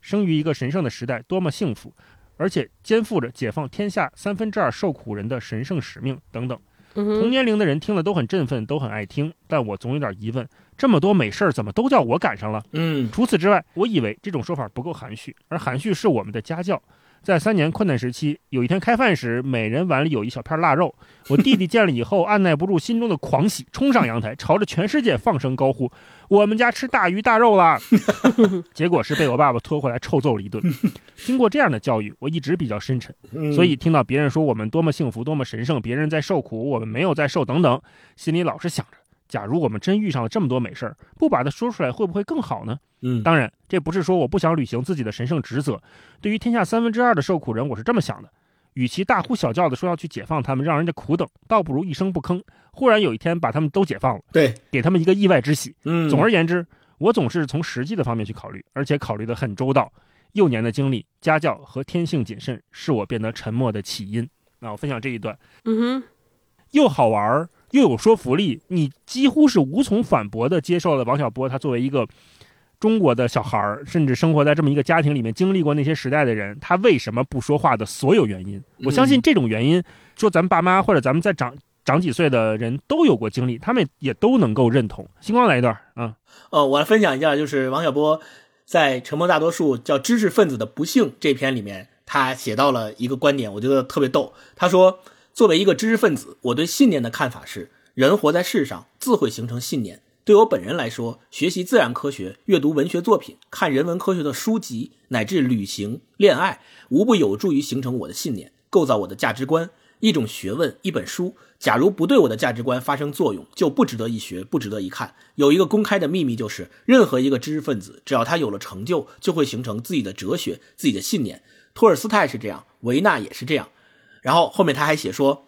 生于一个神圣的时代，多么幸福，而且肩负着解放天下三分之二受苦人的神圣使命等等。同年龄的人听了都很振奋，都很爱听，但我总有点疑问：这么多美事儿，怎么都叫我赶上了？嗯，除此之外，我以为这种说法不够含蓄，而含蓄是我们的家教。在三年困难时期，有一天开饭时，每人碗里有一小片腊肉。我弟弟见了以后，按耐不住心中的狂喜，冲上阳台，朝着全世界放声高呼：“我们家吃大鱼大肉了！”结果是被我爸爸拖回来臭揍了一顿。经过这样的教育，我一直比较深沉，所以听到别人说我们多么幸福、多么神圣，别人在受苦，我们没有在受，等等，心里老是想着。假如我们真遇上了这么多美事儿，不把它说出来，会不会更好呢？嗯，当然，这不是说我不想履行自己的神圣职责。对于天下三分之二的受苦人，我是这么想的：与其大呼小叫的说要去解放他们，让人家苦等，倒不如一声不吭，忽然有一天把他们都解放了，对，给他们一个意外之喜。嗯，总而言之，我总是从实际的方面去考虑，而且考虑得很周到。幼年的经历、家教和天性谨慎，是我变得沉默的起因。那我分享这一段，嗯哼，又好玩儿。又有说服力，你几乎是无从反驳的接受了王小波他作为一个中国的小孩儿，甚至生活在这么一个家庭里面，经历过那些时代的人，他为什么不说话的所有原因。我相信这种原因，说咱们爸妈或者咱们再长长几岁的人都有过经历，他们也都能够认同。星光来一段啊，呃，我来分享一下，就是王小波在《沉默大多数》叫《知识分子的不幸》这篇里面，他写到了一个观点，我觉得特别逗。他说。作为一个知识分子，我对信念的看法是：人活在世上，自会形成信念。对我本人来说，学习自然科学、阅读文学作品、看人文科学的书籍，乃至旅行、恋爱，无不有助于形成我的信念，构造我的价值观。一种学问，一本书，假如不对我的价值观发生作用，就不值得一学，不值得一看。有一个公开的秘密，就是任何一个知识分子，只要他有了成就，就会形成自己的哲学、自己的信念。托尔斯泰是这样，维纳也是这样。然后后面他还写说：“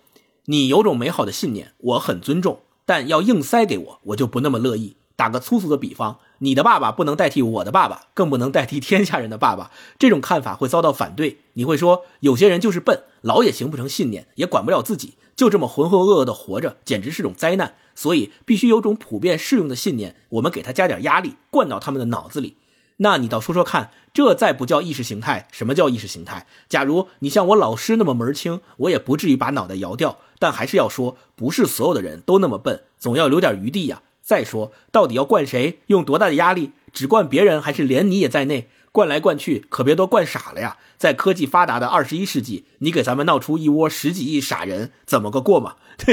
你有种美好的信念，我很尊重，但要硬塞给我，我就不那么乐意。打个粗俗的比方，你的爸爸不能代替我的爸爸，更不能代替天下人的爸爸。这种看法会遭到反对。你会说，有些人就是笨，老也形不成信念，也管不了自己，就这么浑浑噩噩的活着，简直是种灾难。所以必须有种普遍适用的信念，我们给他加点压力，灌到他们的脑子里。那你倒说说看，这再不叫意识形态，什么叫意识形态？假如你像我老师那么门儿清，我也不至于把脑袋摇掉。但还是要说，不是所有的人都那么笨，总要留点余地呀。再说，到底要灌谁？用多大的压力？只灌别人，还是连你也在内？灌来灌去，可别都灌傻了呀！在科技发达的二十一世纪，你给咱们闹出一窝十几亿傻人，怎么个过嘛？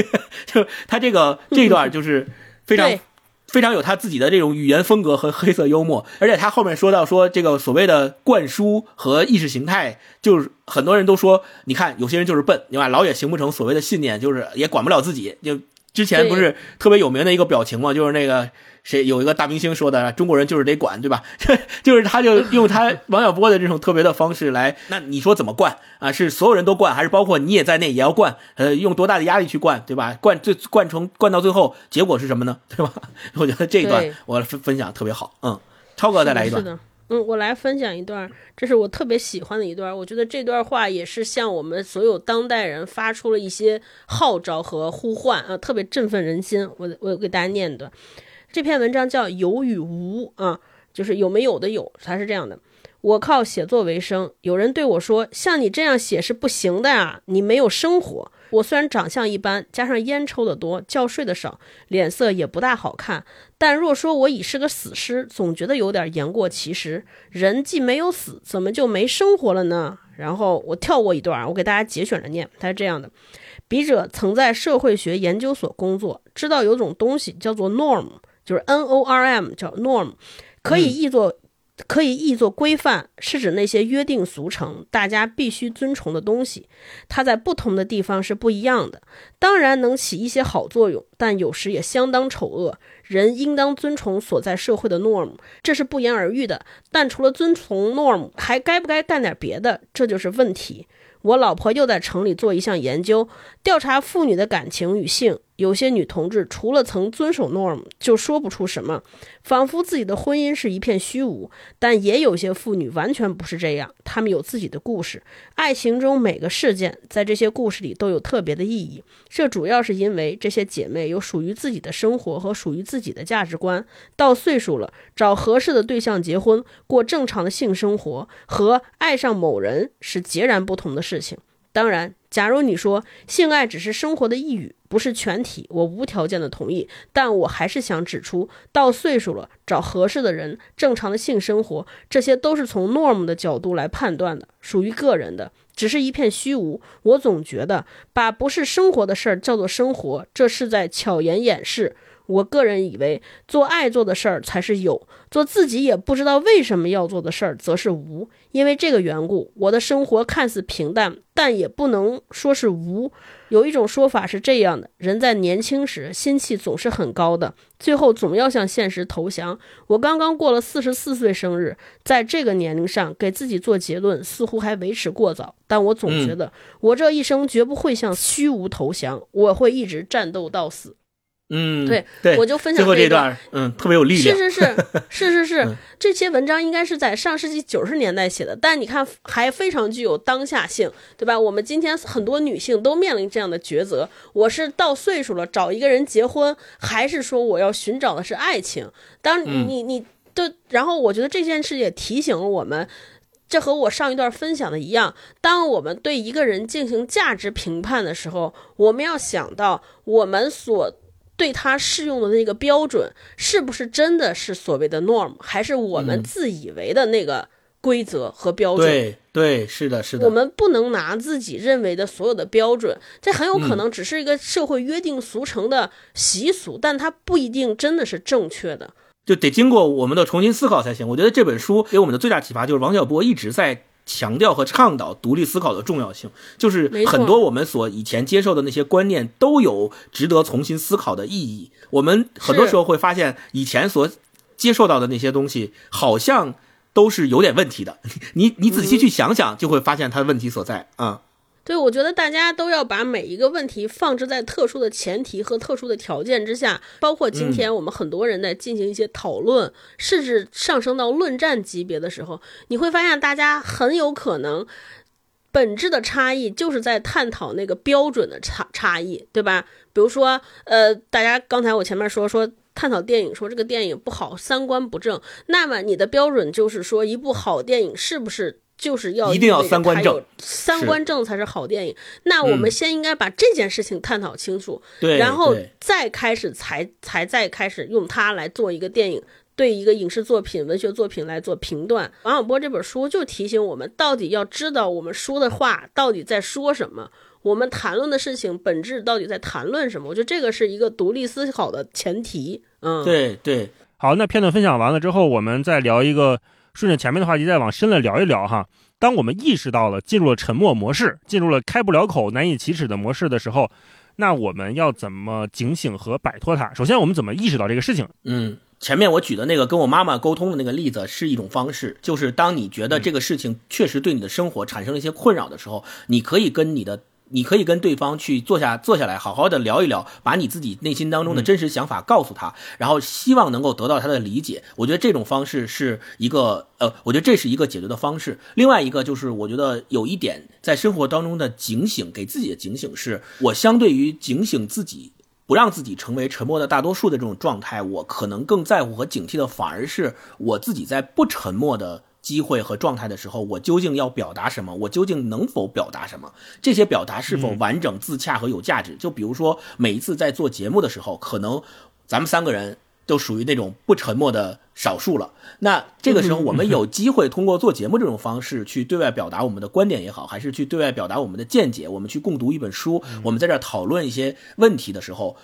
就他这个这段就是非常非常有他自己的这种语言风格和黑色幽默，而且他后面说到说这个所谓的灌输和意识形态，就是很多人都说，你看有些人就是笨，对吧？老也形不成所谓的信念，就是也管不了自己，就。之前不是特别有名的一个表情嘛？就是那个谁有一个大明星说的，中国人就是得管，对吧？就是他就用他王小波的这种特别的方式来，那你说怎么灌啊？是所有人都灌，还是包括你也在内也要灌？呃，用多大的压力去灌，对吧？灌最灌成灌到最后，结果是什么呢？对吧？我觉得这一段我分分享特别好，嗯，超哥再来一段。是的嗯，我来分享一段，这是我特别喜欢的一段。我觉得这段话也是向我们所有当代人发出了一些号召和呼唤啊，特别振奋人心。我我给大家念的这篇文章叫《有与无》啊，就是有没有的有，它是这样的。我靠写作为生，有人对我说：“像你这样写是不行的呀，你没有生活。”我虽然长相一般，加上烟抽的多，觉睡得少，脸色也不大好看，但若说我已是个死尸，总觉得有点言过其实。人既没有死，怎么就没生活了呢？然后我跳过一段，我给大家节选着念，它是这样的：笔者曾在社会学研究所工作，知道有种东西叫做 norm，就是 N O R M，叫 norm，可以译作。可以译作规范，是指那些约定俗成、大家必须遵从的东西。它在不同的地方是不一样的，当然能起一些好作用，但有时也相当丑恶。人应当遵从所在社会的 norm，这是不言而喻的。但除了遵从 norm，还该不该干点别的？这就是问题。我老婆又在城里做一项研究，调查妇女的感情与性。有些女同志除了曾遵守 norm，就说不出什么，仿佛自己的婚姻是一片虚无。但也有些妇女完全不是这样，她们有自己的故事。爱情中每个事件在这些故事里都有特别的意义。这主要是因为这些姐妹有属于自己的生活和属于自己的价值观。到岁数了，找合适的对象结婚，过正常的性生活，和爱上某人是截然不同的事情。当然，假如你说性爱只是生活的一语，不是全体，我无条件的同意。但我还是想指出，到岁数了，找合适的人，正常的性生活，这些都是从 norm 的角度来判断的，属于个人的，只是一片虚无。我总觉得，把不是生活的事儿叫做生活，这是在巧言掩饰。我个人以为，做爱做的事儿才是有，做自己也不知道为什么要做的事儿则是无。因为这个缘故，我的生活看似平淡，但也不能说是无。有一种说法是这样的：人在年轻时心气总是很高的，最后总要向现实投降。我刚刚过了四十四岁生日，在这个年龄上给自己做结论，似乎还为时过早。但我总觉得，我这一生绝不会向虚无投降，我会一直战斗到死。嗯，对，对，我就分享这段，嗯，特别有力量。是是是 是是是，这些文章应该是在上世纪九十年代写的，但你看还非常具有当下性，对吧？我们今天很多女性都面临这样的抉择：我是到岁数了找一个人结婚，还是说我要寻找的是爱情？当你你的，然后我觉得这件事也提醒了我们，这和我上一段分享的一样，当我们对一个人进行价值评判的时候，我们要想到我们所。对他适用的那个标准，是不是真的是所谓的 norm，还是我们自以为的那个规则和标准？对对，是的，是的。我们不能拿自己认为的所有的标准，这很有可能只是一个社会约定俗成的习俗，但它不一定真的是正确的，就得经过我们的重新思考才行。我觉得这本书给我们的最大启发就是王小波一直在。强调和倡导独立思考的重要性，就是很多我们所以前接受的那些观念都有值得重新思考的意义。我们很多时候会发现，以前所接受到的那些东西好像都是有点问题的。你你仔细去想想，就会发现它的问题所在啊。对，我觉得大家都要把每一个问题放置在特殊的前提和特殊的条件之下，包括今天我们很多人在进行一些讨论，甚至上升到论战级别的时候，你会发现大家很有可能。本质的差异就是在探讨那个标准的差差异，对吧？比如说，呃，大家刚才我前面说说探讨电影，说这个电影不好，三观不正，那么你的标准就是说，一部好电影是不是就是要一定要三观正？三观正才是好电影。那我们先应该把这件事情探讨清楚，对，然后再开始才才再开始用它来做一个电影。对一个影视作品、文学作品来做评断，王小波这本书就提醒我们，到底要知道我们说的话到底在说什么，我们谈论的事情本质到底在谈论什么。我觉得这个是一个独立思考的前提。嗯，对对。好，那片段分享完了之后，我们再聊一个，顺着前面的话题再往深了聊一聊哈。当我们意识到了进入了沉默模式，进入了开不了口、难以启齿的模式的时候，那我们要怎么警醒和摆脱它？首先，我们怎么意识到这个事情？嗯。前面我举的那个跟我妈妈沟通的那个例子是一种方式，就是当你觉得这个事情确实对你的生活产生了一些困扰的时候，你可以跟你的，你可以跟对方去坐下坐下来，好好的聊一聊，把你自己内心当中的真实想法告诉他，然后希望能够得到他的理解。我觉得这种方式是一个，呃，我觉得这是一个解决的方式。另外一个就是，我觉得有一点在生活当中的警醒，给自己的警醒是，我相对于警醒自己。不让自己成为沉默的大多数的这种状态，我可能更在乎和警惕的反而是我自己在不沉默的机会和状态的时候，我究竟要表达什么？我究竟能否表达什么？这些表达是否完整、自洽和有价值？就比如说每一次在做节目的时候，可能咱们三个人。都属于那种不沉默的少数了。那这个时候，我们有机会通过做节目这种方式去对外表达我们的观点也好，还是去对外表达我们的见解。我们去共读一本书，我们在这讨论一些问题的时候，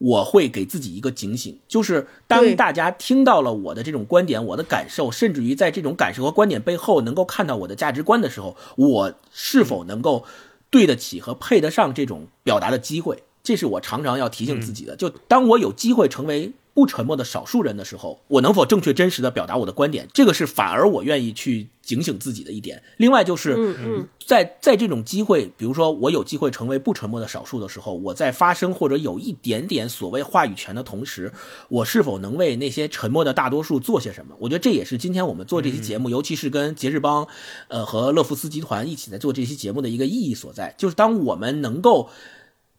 我会给自己一个警醒，就是当大家听到了我的这种观点、我的感受，甚至于在这种感受和观点背后能够看到我的价值观的时候，我是否能够对得起和配得上这种表达的机会？这是我常常要提醒自己的。就当我有机会成为。不沉默的少数人的时候，我能否正确真实的表达我的观点？这个是反而我愿意去警醒自己的一点。另外就是，在在这种机会，比如说我有机会成为不沉默的少数的时候，我在发声或者有一点点所谓话语权的同时，我是否能为那些沉默的大多数做些什么？我觉得这也是今天我们做这期节目，尤其是跟杰士邦，呃和乐福斯集团一起在做这期节目的一个意义所在，就是当我们能够。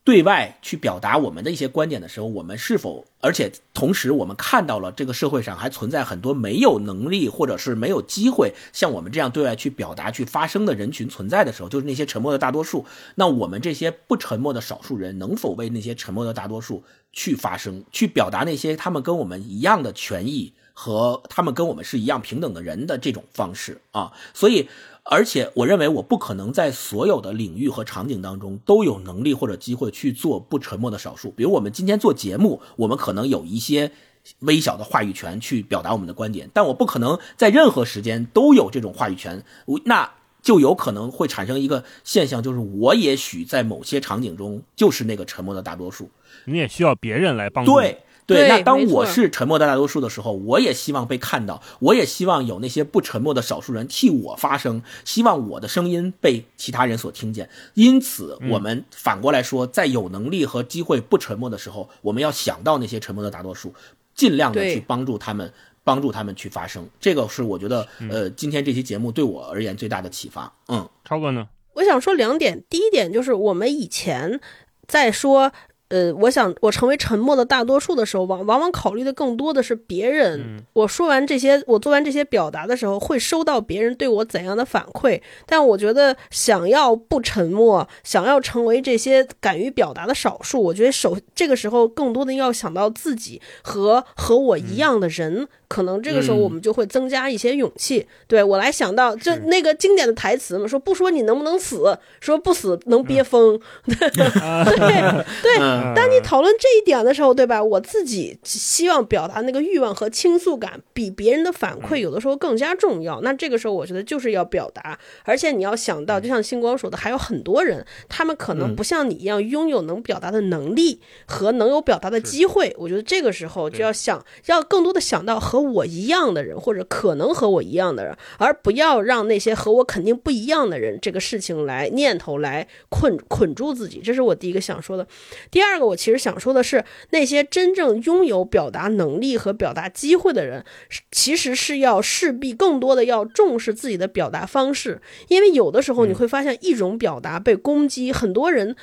对外去表达我们的一些观点的时候，我们是否，而且同时我们看到了这个社会上还存在很多没有能力或者是没有机会像我们这样对外去表达、去发声的人群存在的时候，就是那些沉默的大多数。那我们这些不沉默的少数人，能否为那些沉默的大多数去发声、去表达那些他们跟我们一样的权益和他们跟我们是一样平等的人的这种方式啊？所以。而且，我认为我不可能在所有的领域和场景当中都有能力或者机会去做不沉默的少数。比如，我们今天做节目，我们可能有一些微小的话语权去表达我们的观点，但我不可能在任何时间都有这种话语权。那就有可能会产生一个现象，就是我也许在某些场景中就是那个沉默的大多数。你也需要别人来帮助。对。对，那当我是沉默的大多数的时候，我也希望被看到，我也希望有那些不沉默的少数人替我发声，希望我的声音被其他人所听见。因此，我们反过来说，在有能力和机会不沉默的时候，我们要想到那些沉默的大多数，尽量的去帮助他们，帮助他们去发声。这个是我觉得，呃，今天这期节目对我而言最大的启发。嗯，超哥呢？我想说两点，第一点就是我们以前在说。呃，我想我成为沉默的大多数的时候，往往往考虑的更多的是别人。我说完这些，我做完这些表达的时候，会收到别人对我怎样的反馈。但我觉得，想要不沉默，想要成为这些敢于表达的少数，我觉得首这个时候更多的要想到自己和和我一样的人。可能这个时候我们就会增加一些勇气。对我来想到，就那个经典的台词嘛，说不说你能不能死，说不死能憋疯。对 对，当你讨论这一点的时候，对吧？我自己希望表达那个欲望和倾诉感，比别人的反馈有的时候更加重要。那这个时候，我觉得就是要表达，而且你要想到，就像星光说的，还有很多人，他们可能不像你一样拥有能表达的能力和能有表达的机会。我觉得这个时候就要想，要更多的想到和。我一样的人，或者可能和我一样的人，而不要让那些和我肯定不一样的人这个事情来念头来困捆住自己。这是我第一个想说的。第二个，我其实想说的是，那些真正拥有表达能力和表达机会的人，其实是要势必更多的要重视自己的表达方式，因为有的时候你会发现一种表达被攻击，很多人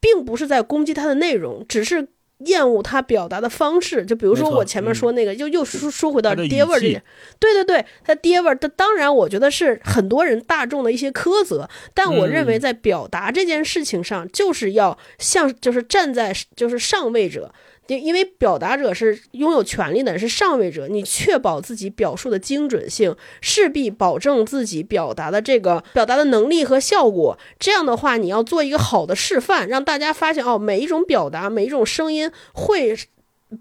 并不是在攻击它的内容，只是。厌恶他表达的方式，就比如说我前面说那个，又又说说回到爹味儿这点，对对对，他爹味儿，他当然我觉得是很多人大众的一些苛责，但我认为在表达这件事情上，就是要像就是站在就是上位者。因因为表达者是拥有权利的，是上位者，你确保自己表述的精准性，势必保证自己表达的这个表达的能力和效果。这样的话，你要做一个好的示范，让大家发现哦，每一种表达，每一种声音会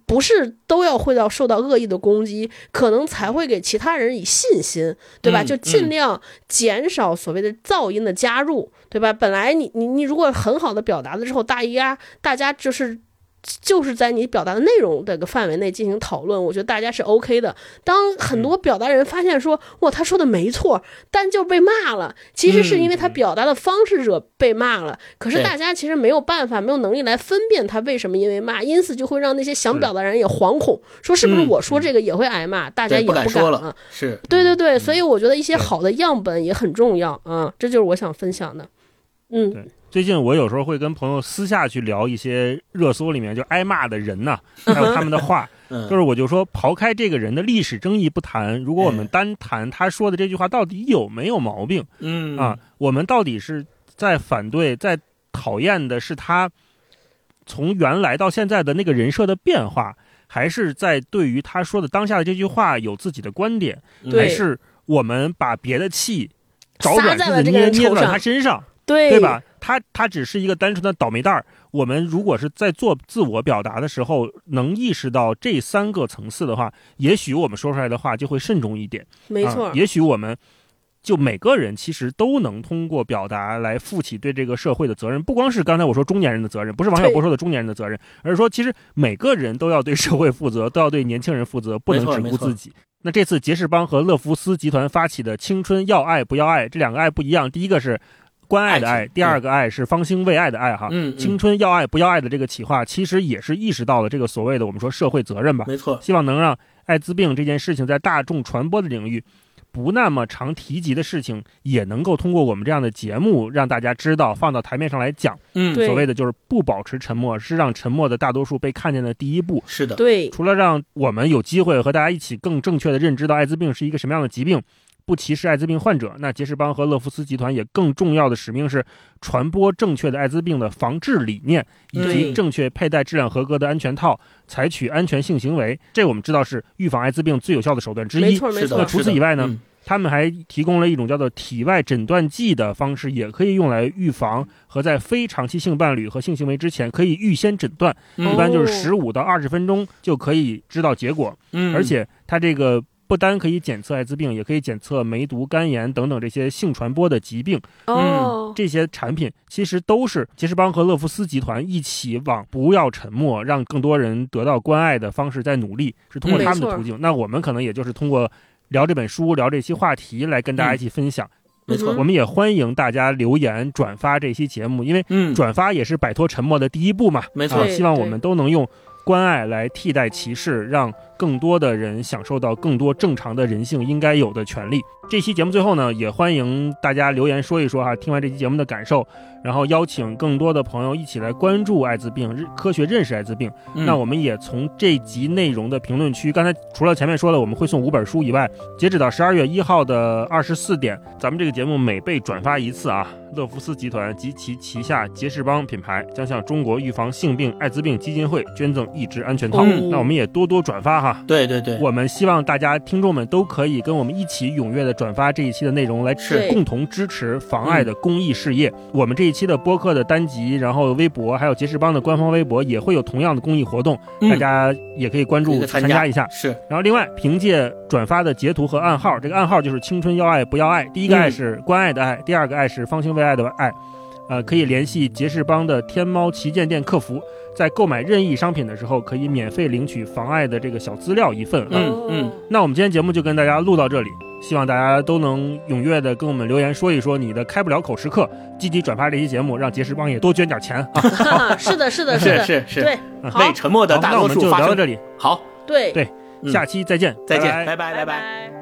不是都要会到受到恶意的攻击，可能才会给其他人以信心，对吧？就尽量减少所谓的噪音的加入，对吧？本来你你你如果很好的表达了之后，大家大家就是。就是在你表达的内容这个范围内进行讨论，我觉得大家是 OK 的。当很多表达人发现说，哇，他说的没错，但就被骂了，其实是因为他表达的方式者被骂了。可是大家其实没有办法，没有能力来分辨他为什么因为骂，因此就会让那些想表达人也惶恐，说是不是我说这个也会挨骂，大家也不敢了。是对对对，所以我觉得一些好的样本也很重要啊，这就是我想分享的。嗯。最近我有时候会跟朋友私下去聊一些热搜里面就挨骂的人呐，还有他们的话，就是我就说刨开这个人的历史争议不谈，如果我们单谈他说的这句话到底有没有毛病，嗯。啊，我们到底是在反对、在讨厌的是他从原来到现在的那个人设的变化，还是在对于他说的当下的这句话有自己的观点，还是我们把别的气找软柿子捏捏到他身上？对对吧？他他只是一个单纯的倒霉蛋儿。我们如果是在做自我表达的时候，能意识到这三个层次的话，也许我们说出来的话就会慎重一点。没错，也许我们就每个人其实都能通过表达来负起对这个社会的责任，不光是刚才我说中年人的责任，不是王小波说的中年人的责任，而是说其实每个人都要对社会负责，都要对年轻人负责，不能只顾自己。那这次杰士邦和乐福斯集团发起的“青春要爱不要爱”，这两个爱不一样。第一个是。关爱的爱，第二个爱是方兴未艾的爱哈。嗯，青春要爱不要爱的这个企划，其实也是意识到了这个所谓的我们说社会责任吧。没错，希望能让艾滋病这件事情在大众传播的领域不那么常提及的事情，也能够通过我们这样的节目让大家知道，放到台面上来讲。嗯，所谓的就是不保持沉默，是让沉默的大多数被看见的第一步。是的，对。除了让我们有机会和大家一起更正确的认知到艾滋病是一个什么样的疾病。不歧视艾滋病患者，那杰士邦和乐福斯集团也更重要的使命是传播正确的艾滋病的防治理念，以及正确佩戴质量合格的安全套，采取安全性行为。这我们知道是预防艾滋病最有效的手段之一。没错没错。那除此以外呢，他们还提供了一种叫做体外诊断剂的方式，也可以用来预防和在非长期性伴侣和性行为之前可以预先诊断，一般就是十五到二十分钟就可以知道结果。嗯，而且它这个。不单可以检测艾滋病，也可以检测梅毒、肝炎等等这些性传播的疾病。哦，这些产品其实都是杰士邦和乐福斯集团一起往不要沉默，让更多人得到关爱的方式在努力，是通过他们的途径。那我们可能也就是通过聊这本书、聊这期话题来跟大家一起分享。没错，我们也欢迎大家留言转发这期节目，因为转发也是摆脱沉默的第一步嘛。没错，希望我们都能用关爱来替代歧视，让。更多的人享受到更多正常的人性应该有的权利。这期节目最后呢，也欢迎大家留言说一说哈，听完这期节目的感受，然后邀请更多的朋友一起来关注艾滋病，科学认识艾滋病。那我们也从这集内容的评论区，刚才除了前面说的我们会送五本书以外，截止到十二月一号的二十四点，咱们这个节目每被转发一次啊，乐福斯集团及其旗下杰士邦品牌将向中国预防性病艾滋病基金会捐赠一支安全套。那我们也多多转发哈。对对对，我们希望大家听众们都可以跟我们一起踊跃的转发这一期的内容，来共同支持防艾的公益事业。我们这一期的播客的单集，然后微博还有杰士邦的官方微博也会有同样的公益活动，大家也可以关注参加一下。是，然后另外凭借转发的截图和暗号，这个暗号就是青春要爱不要爱，第一个爱是关爱的爱，第二个爱是方兴未艾的爱。呃，可以联系杰士邦的天猫旗舰店客服，在购买任意商品的时候，可以免费领取防碍的这个小资料一份啊。嗯嗯。那我们今天节目就跟大家录到这里，希望大家都能踊跃的跟我们留言说一说你的开不了口时刻，积极转发这期节目，让杰士邦也多捐点钱。啊。是的，是的，是的，是是。对，好。为，沉默的好，大那我们就。聊到这里，好，对，对嗯下期再见，再见，拜拜。拜。拜。